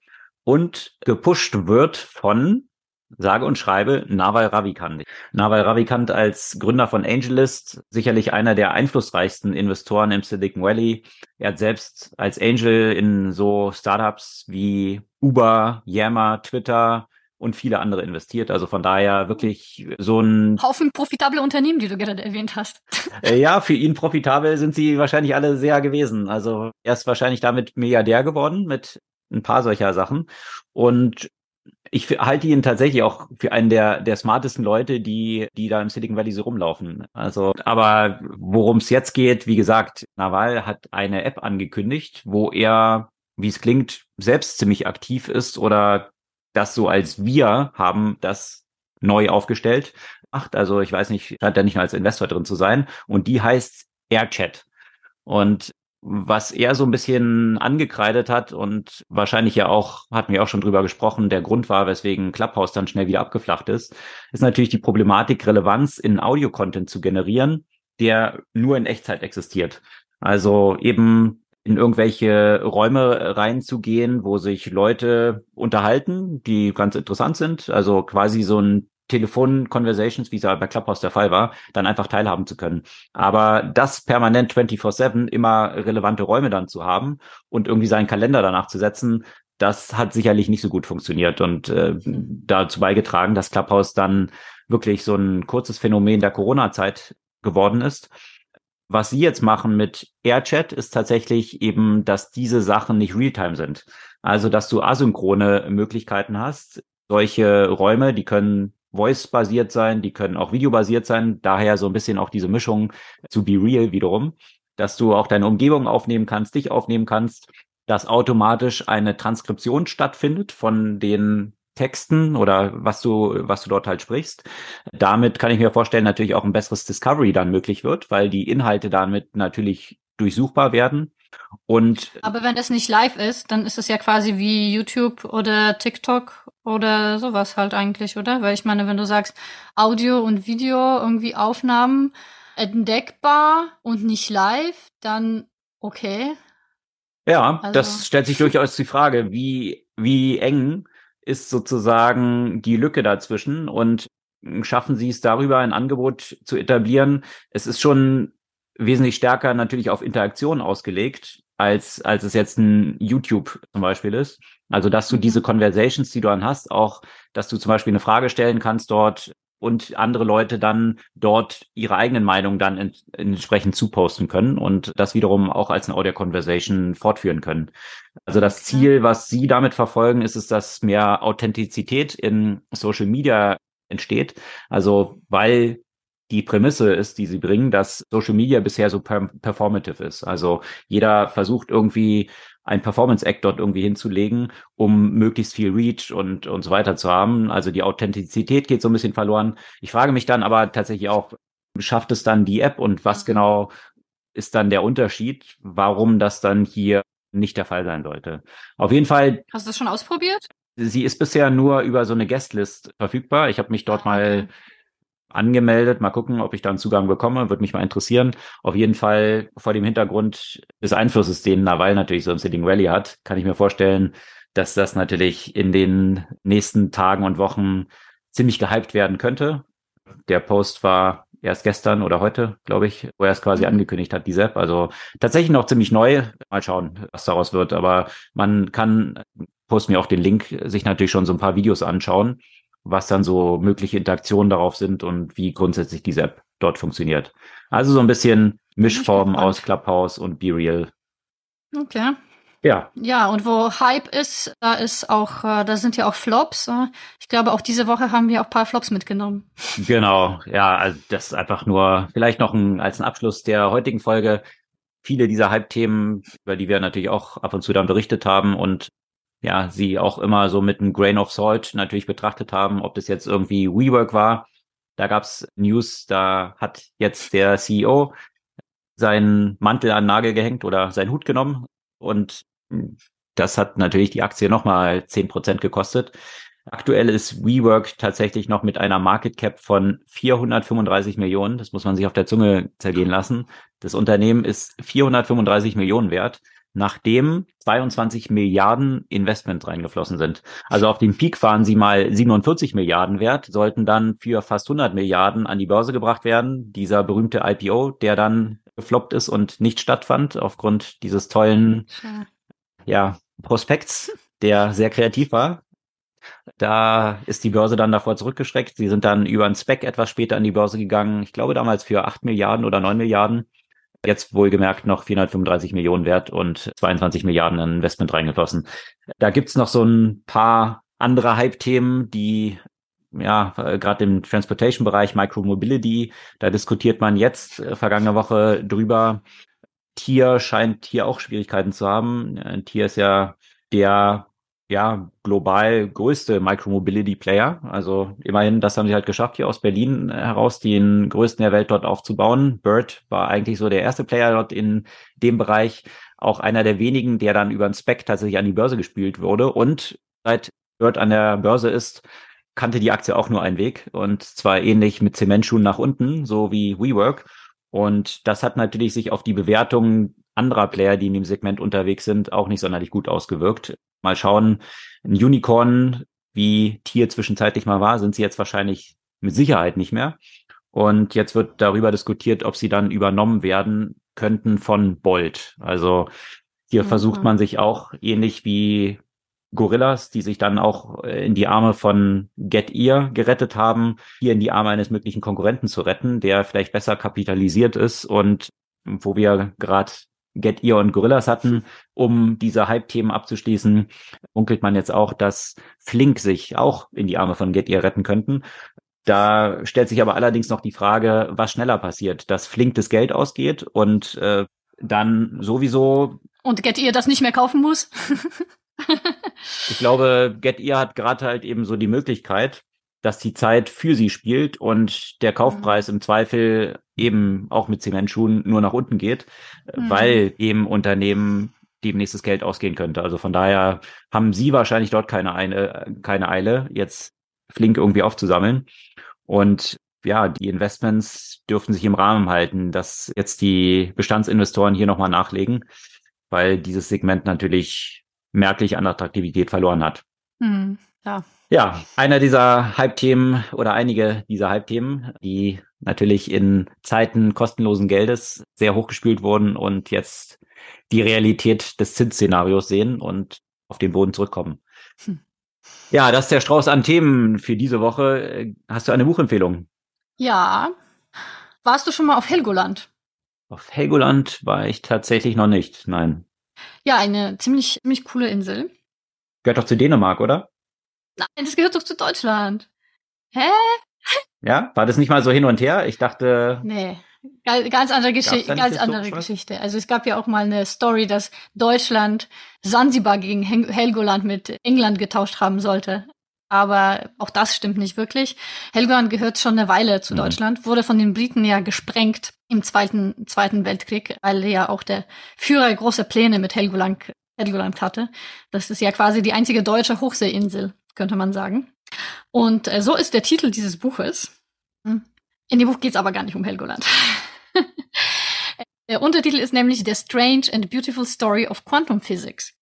und gepusht wird von sage und schreibe Nawal Ravikant. Nawal Ravikant als Gründer von AngelList, sicherlich einer der einflussreichsten Investoren im Silicon Valley. Er hat selbst als Angel in so Startups wie Uber, Yammer, Twitter und viele andere investiert. Also von daher wirklich so ein Haufen profitable Unternehmen, die du gerade erwähnt hast. Äh, ja, für ihn profitabel sind sie wahrscheinlich alle sehr gewesen. Also er ist wahrscheinlich damit Milliardär geworden mit ein paar solcher Sachen. Und ich halte ihn tatsächlich auch für einen der, der smartesten Leute, die, die da im Silicon Valley so rumlaufen. Also, aber worum es jetzt geht, wie gesagt, Naval hat eine App angekündigt, wo er, wie es klingt, selbst ziemlich aktiv ist oder das so als wir haben das neu aufgestellt macht. Also ich weiß nicht, scheint da nicht nur als Investor drin zu sein. Und die heißt AirChat. Und was er so ein bisschen angekreidet hat und wahrscheinlich ja auch, hatten wir auch schon drüber gesprochen, der Grund war, weswegen Clubhouse dann schnell wieder abgeflacht ist, ist natürlich die Problematik, Relevanz in Audio-Content zu generieren, der nur in Echtzeit existiert. Also eben in irgendwelche Räume reinzugehen, wo sich Leute unterhalten, die ganz interessant sind. Also quasi so ein Telefon-Conversations, wie es ja bei Clubhouse der Fall war, dann einfach teilhaben zu können. Aber das permanent 24-7 immer relevante Räume dann zu haben und irgendwie seinen Kalender danach zu setzen, das hat sicherlich nicht so gut funktioniert und äh, dazu beigetragen, dass Clubhouse dann wirklich so ein kurzes Phänomen der Corona-Zeit geworden ist. Was Sie jetzt machen mit AirChat ist tatsächlich eben, dass diese Sachen nicht Realtime sind. Also, dass du asynchrone Möglichkeiten hast. Solche Räume, die können Voice-basiert sein, die können auch videobasiert sein. Daher so ein bisschen auch diese Mischung zu Be Real wiederum, dass du auch deine Umgebung aufnehmen kannst, dich aufnehmen kannst, dass automatisch eine Transkription stattfindet von den Texten oder was du, was du dort halt sprichst. Damit kann ich mir vorstellen, natürlich auch ein besseres Discovery dann möglich wird, weil die Inhalte damit natürlich durchsuchbar werden. Und aber wenn es nicht live ist, dann ist es ja quasi wie YouTube oder TikTok oder sowas halt eigentlich, oder? Weil ich meine, wenn du sagst Audio und Video irgendwie Aufnahmen entdeckbar und nicht live, dann okay. Ja, also. das stellt sich durchaus die Frage, wie wie eng ist sozusagen die Lücke dazwischen und schaffen Sie es darüber ein Angebot zu etablieren? Es ist schon wesentlich stärker natürlich auf Interaktion ausgelegt, als, als es jetzt ein YouTube zum Beispiel ist. Also, dass du mhm. diese Conversations, die du dann hast, auch, dass du zum Beispiel eine Frage stellen kannst dort und andere Leute dann dort ihre eigenen Meinungen dann in, entsprechend zuposten können und das wiederum auch als eine Audio Conversation fortführen können. Also das Ziel, was Sie damit verfolgen, ist es, dass mehr Authentizität in Social Media entsteht. Also weil die Prämisse ist, die sie bringen, dass Social Media bisher so performative ist. Also jeder versucht irgendwie ein Performance-Act dort irgendwie hinzulegen, um möglichst viel Reach und, und so weiter zu haben. Also die Authentizität geht so ein bisschen verloren. Ich frage mich dann aber tatsächlich auch, schafft es dann die App und was mhm. genau ist dann der Unterschied, warum das dann hier nicht der Fall sein sollte. Auf jeden Fall. Hast du das schon ausprobiert? Sie ist bisher nur über so eine Guestlist verfügbar. Ich habe mich dort ah, okay. mal angemeldet. Mal gucken, ob ich da einen Zugang bekomme. Würde mich mal interessieren. Auf jeden Fall vor dem Hintergrund des Einflusses, den Nawal natürlich so im Sitting Rally hat, kann ich mir vorstellen, dass das natürlich in den nächsten Tagen und Wochen ziemlich gehypt werden könnte. Der Post war erst gestern oder heute, glaube ich, wo er es quasi mhm. angekündigt hat, die App. Also tatsächlich noch ziemlich neu. Mal schauen, was daraus wird. Aber man kann, post mir auch den Link, sich natürlich schon so ein paar Videos anschauen was dann so mögliche Interaktionen darauf sind und wie grundsätzlich diese App dort funktioniert. Also so ein bisschen Mischformen aus Clubhouse und Be Real. Okay. Ja. Ja, und wo Hype ist, da ist auch, äh, da sind ja auch Flops. Äh. Ich glaube, auch diese Woche haben wir auch ein paar Flops mitgenommen. Genau, ja, also das ist einfach nur vielleicht noch ein, als ein Abschluss der heutigen Folge. Viele dieser Hype-Themen, über die wir natürlich auch ab und zu dann berichtet haben und ja, sie auch immer so mit einem Grain of Salt natürlich betrachtet haben, ob das jetzt irgendwie WeWork war. Da gab's News, da hat jetzt der CEO seinen Mantel an Nagel gehängt oder seinen Hut genommen und das hat natürlich die Aktie nochmal zehn Prozent gekostet. Aktuell ist WeWork tatsächlich noch mit einer Market Cap von 435 Millionen. Das muss man sich auf der Zunge zergehen lassen. Das Unternehmen ist 435 Millionen wert nachdem 22 Milliarden Investment reingeflossen sind. Also auf dem Peak waren sie mal 47 Milliarden wert, sollten dann für fast 100 Milliarden an die Börse gebracht werden. Dieser berühmte IPO, der dann gefloppt ist und nicht stattfand aufgrund dieses tollen, ja, Prospekts, der sehr kreativ war. Da ist die Börse dann davor zurückgeschreckt. Sie sind dann über ein Spec etwas später an die Börse gegangen. Ich glaube damals für 8 Milliarden oder 9 Milliarden. Jetzt wohlgemerkt noch 435 Millionen wert und 22 Milliarden in Investment reingeflossen. Da gibt's noch so ein paar andere Hype-Themen, die ja, gerade im Transportation-Bereich, Micromobility, da diskutiert man jetzt äh, vergangene Woche drüber. Tier scheint hier auch Schwierigkeiten zu haben. Äh, Tier ist ja der ja, global größte Micromobility-Player. Also immerhin, das haben sie halt geschafft, hier aus Berlin heraus den größten der Welt dort aufzubauen. Bird war eigentlich so der erste Player dort in dem Bereich. Auch einer der wenigen, der dann über einen Spec tatsächlich an die Börse gespielt wurde. Und seit Bird an der Börse ist, kannte die Aktie auch nur einen Weg. Und zwar ähnlich mit Zementschuhen nach unten, so wie WeWork. Und das hat natürlich sich auf die Bewertung anderer Player, die in dem Segment unterwegs sind, auch nicht sonderlich gut ausgewirkt. Mal schauen, ein Unicorn, wie Tier zwischenzeitlich mal war, sind sie jetzt wahrscheinlich mit Sicherheit nicht mehr. Und jetzt wird darüber diskutiert, ob sie dann übernommen werden könnten von Bolt. Also hier mhm. versucht man sich auch ähnlich wie Gorillas, die sich dann auch in die Arme von Get Ear gerettet haben, hier in die Arme eines möglichen Konkurrenten zu retten, der vielleicht besser kapitalisiert ist und wo wir gerade Get Ear und Gorillas hatten, um diese Hype-Themen abzuschließen, munkelt man jetzt auch, dass Flink sich auch in die Arme von Get Ear retten könnten. Da stellt sich aber allerdings noch die Frage, was schneller passiert, dass Flink das Geld ausgeht und äh, dann sowieso. Und Get Ear das nicht mehr kaufen muss? ich glaube, Get Ear hat gerade halt eben so die Möglichkeit, dass die Zeit für sie spielt und der Kaufpreis mhm. im Zweifel eben auch mit Zementschuhen nur nach unten geht, mhm. weil eben Unternehmen demnächst das Geld ausgehen könnte. Also von daher haben sie wahrscheinlich dort keine, eine, keine Eile, jetzt flink irgendwie aufzusammeln. Und ja, die Investments dürften sich im Rahmen halten, dass jetzt die Bestandsinvestoren hier nochmal nachlegen, weil dieses Segment natürlich merklich an Attraktivität verloren hat. Mhm. Ja, ja, einer dieser Hype-Themen oder einige dieser Hype-Themen, die natürlich in Zeiten kostenlosen Geldes sehr hochgespült wurden und jetzt die Realität des Zinsszenarios sehen und auf den Boden zurückkommen. Hm. Ja, das ist der Strauß an Themen für diese Woche. Hast du eine Buchempfehlung? Ja. Warst du schon mal auf Helgoland? Auf Helgoland war ich tatsächlich noch nicht, nein. Ja, eine ziemlich, ziemlich coole Insel. Gehört doch zu Dänemark, oder? Nein, das gehört doch zu Deutschland. Hä? Ja, war das nicht mal so hin und her? Ich dachte. Nee. Ganz andere, Geschi ganz andere Geschichte. Also es gab ja auch mal eine Story, dass Deutschland Sansibar gegen Helgoland mit England getauscht haben sollte. Aber auch das stimmt nicht wirklich. Helgoland gehört schon eine Weile zu mhm. Deutschland, wurde von den Briten ja gesprengt im Zweiten, Zweiten Weltkrieg, weil ja auch der Führer große Pläne mit Helgoland, Helgoland hatte. Das ist ja quasi die einzige deutsche Hochseeinsel könnte man sagen. Und äh, so ist der Titel dieses Buches. Hm. In dem Buch geht es aber gar nicht um Helgoland. der Untertitel ist nämlich The Strange and Beautiful Story of Quantum Physics.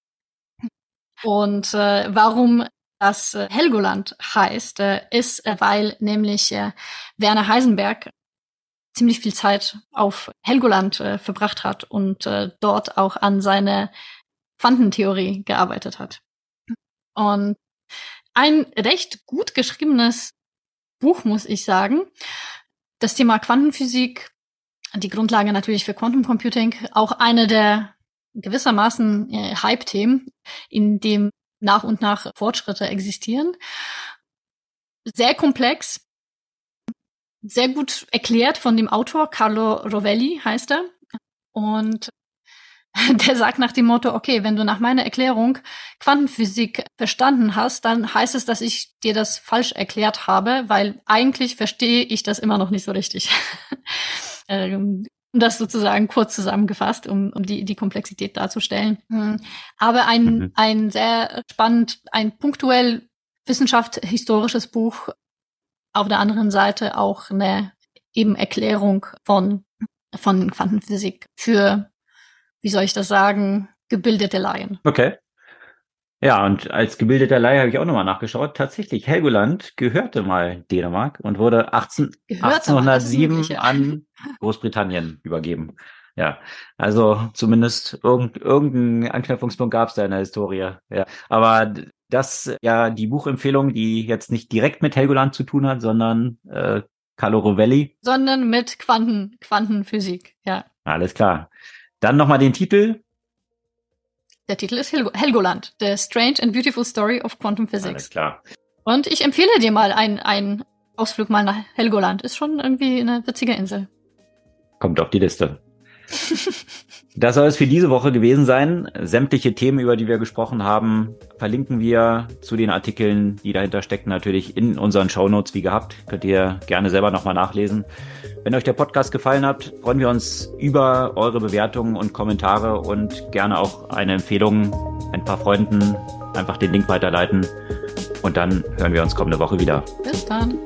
Und äh, warum das äh, Helgoland heißt, äh, ist, äh, weil nämlich äh, Werner Heisenberg ziemlich viel Zeit auf Helgoland äh, verbracht hat und äh, dort auch an seine Quantentheorie gearbeitet hat. Und ein recht gut geschriebenes Buch, muss ich sagen. Das Thema Quantenphysik, die Grundlage natürlich für Quantum Computing, auch eine der gewissermaßen äh, Hype-Themen, in dem nach und nach Fortschritte existieren. Sehr komplex, sehr gut erklärt von dem Autor, Carlo Rovelli heißt er. Und der sagt nach dem Motto, okay, wenn du nach meiner Erklärung Quantenphysik verstanden hast, dann heißt es, dass ich dir das falsch erklärt habe, weil eigentlich verstehe ich das immer noch nicht so richtig. ähm, das sozusagen kurz zusammengefasst, um, um die, die Komplexität darzustellen. Mhm. Aber ein, mhm. ein sehr spannend, ein punktuell wissenschaftshistorisches Buch, auf der anderen Seite auch eine eben Erklärung von, von Quantenphysik für wie soll ich das sagen, gebildete Laien. Okay. Ja, und als gebildeter Laie habe ich auch nochmal nachgeschaut. Tatsächlich, Helgoland gehörte mal Dänemark und wurde 18, 1807 an Großbritannien übergeben. Ja, also zumindest irgend, irgendeinen Anknüpfungspunkt gab es da in der Historie. Ja, aber das ja die Buchempfehlung, die jetzt nicht direkt mit Helgoland zu tun hat, sondern äh, Carlo Rovelli. Sondern mit Quanten, Quantenphysik, ja. Alles klar. Dann nochmal den Titel. Der Titel ist Hel Helgoland, The Strange and Beautiful Story of Quantum Physics. Alles klar. Und ich empfehle dir mal einen Ausflug mal nach Helgoland. Ist schon irgendwie eine witzige Insel. Kommt auf die Liste. Das soll es für diese Woche gewesen sein. Sämtliche Themen, über die wir gesprochen haben, verlinken wir zu den Artikeln, die dahinter stecken, natürlich in unseren Shownotes wie gehabt. Könnt ihr gerne selber nochmal nachlesen. Wenn euch der Podcast gefallen hat, freuen wir uns über eure Bewertungen und Kommentare und gerne auch eine Empfehlung, ein paar Freunden einfach den Link weiterleiten. Und dann hören wir uns kommende Woche wieder. Bis dann.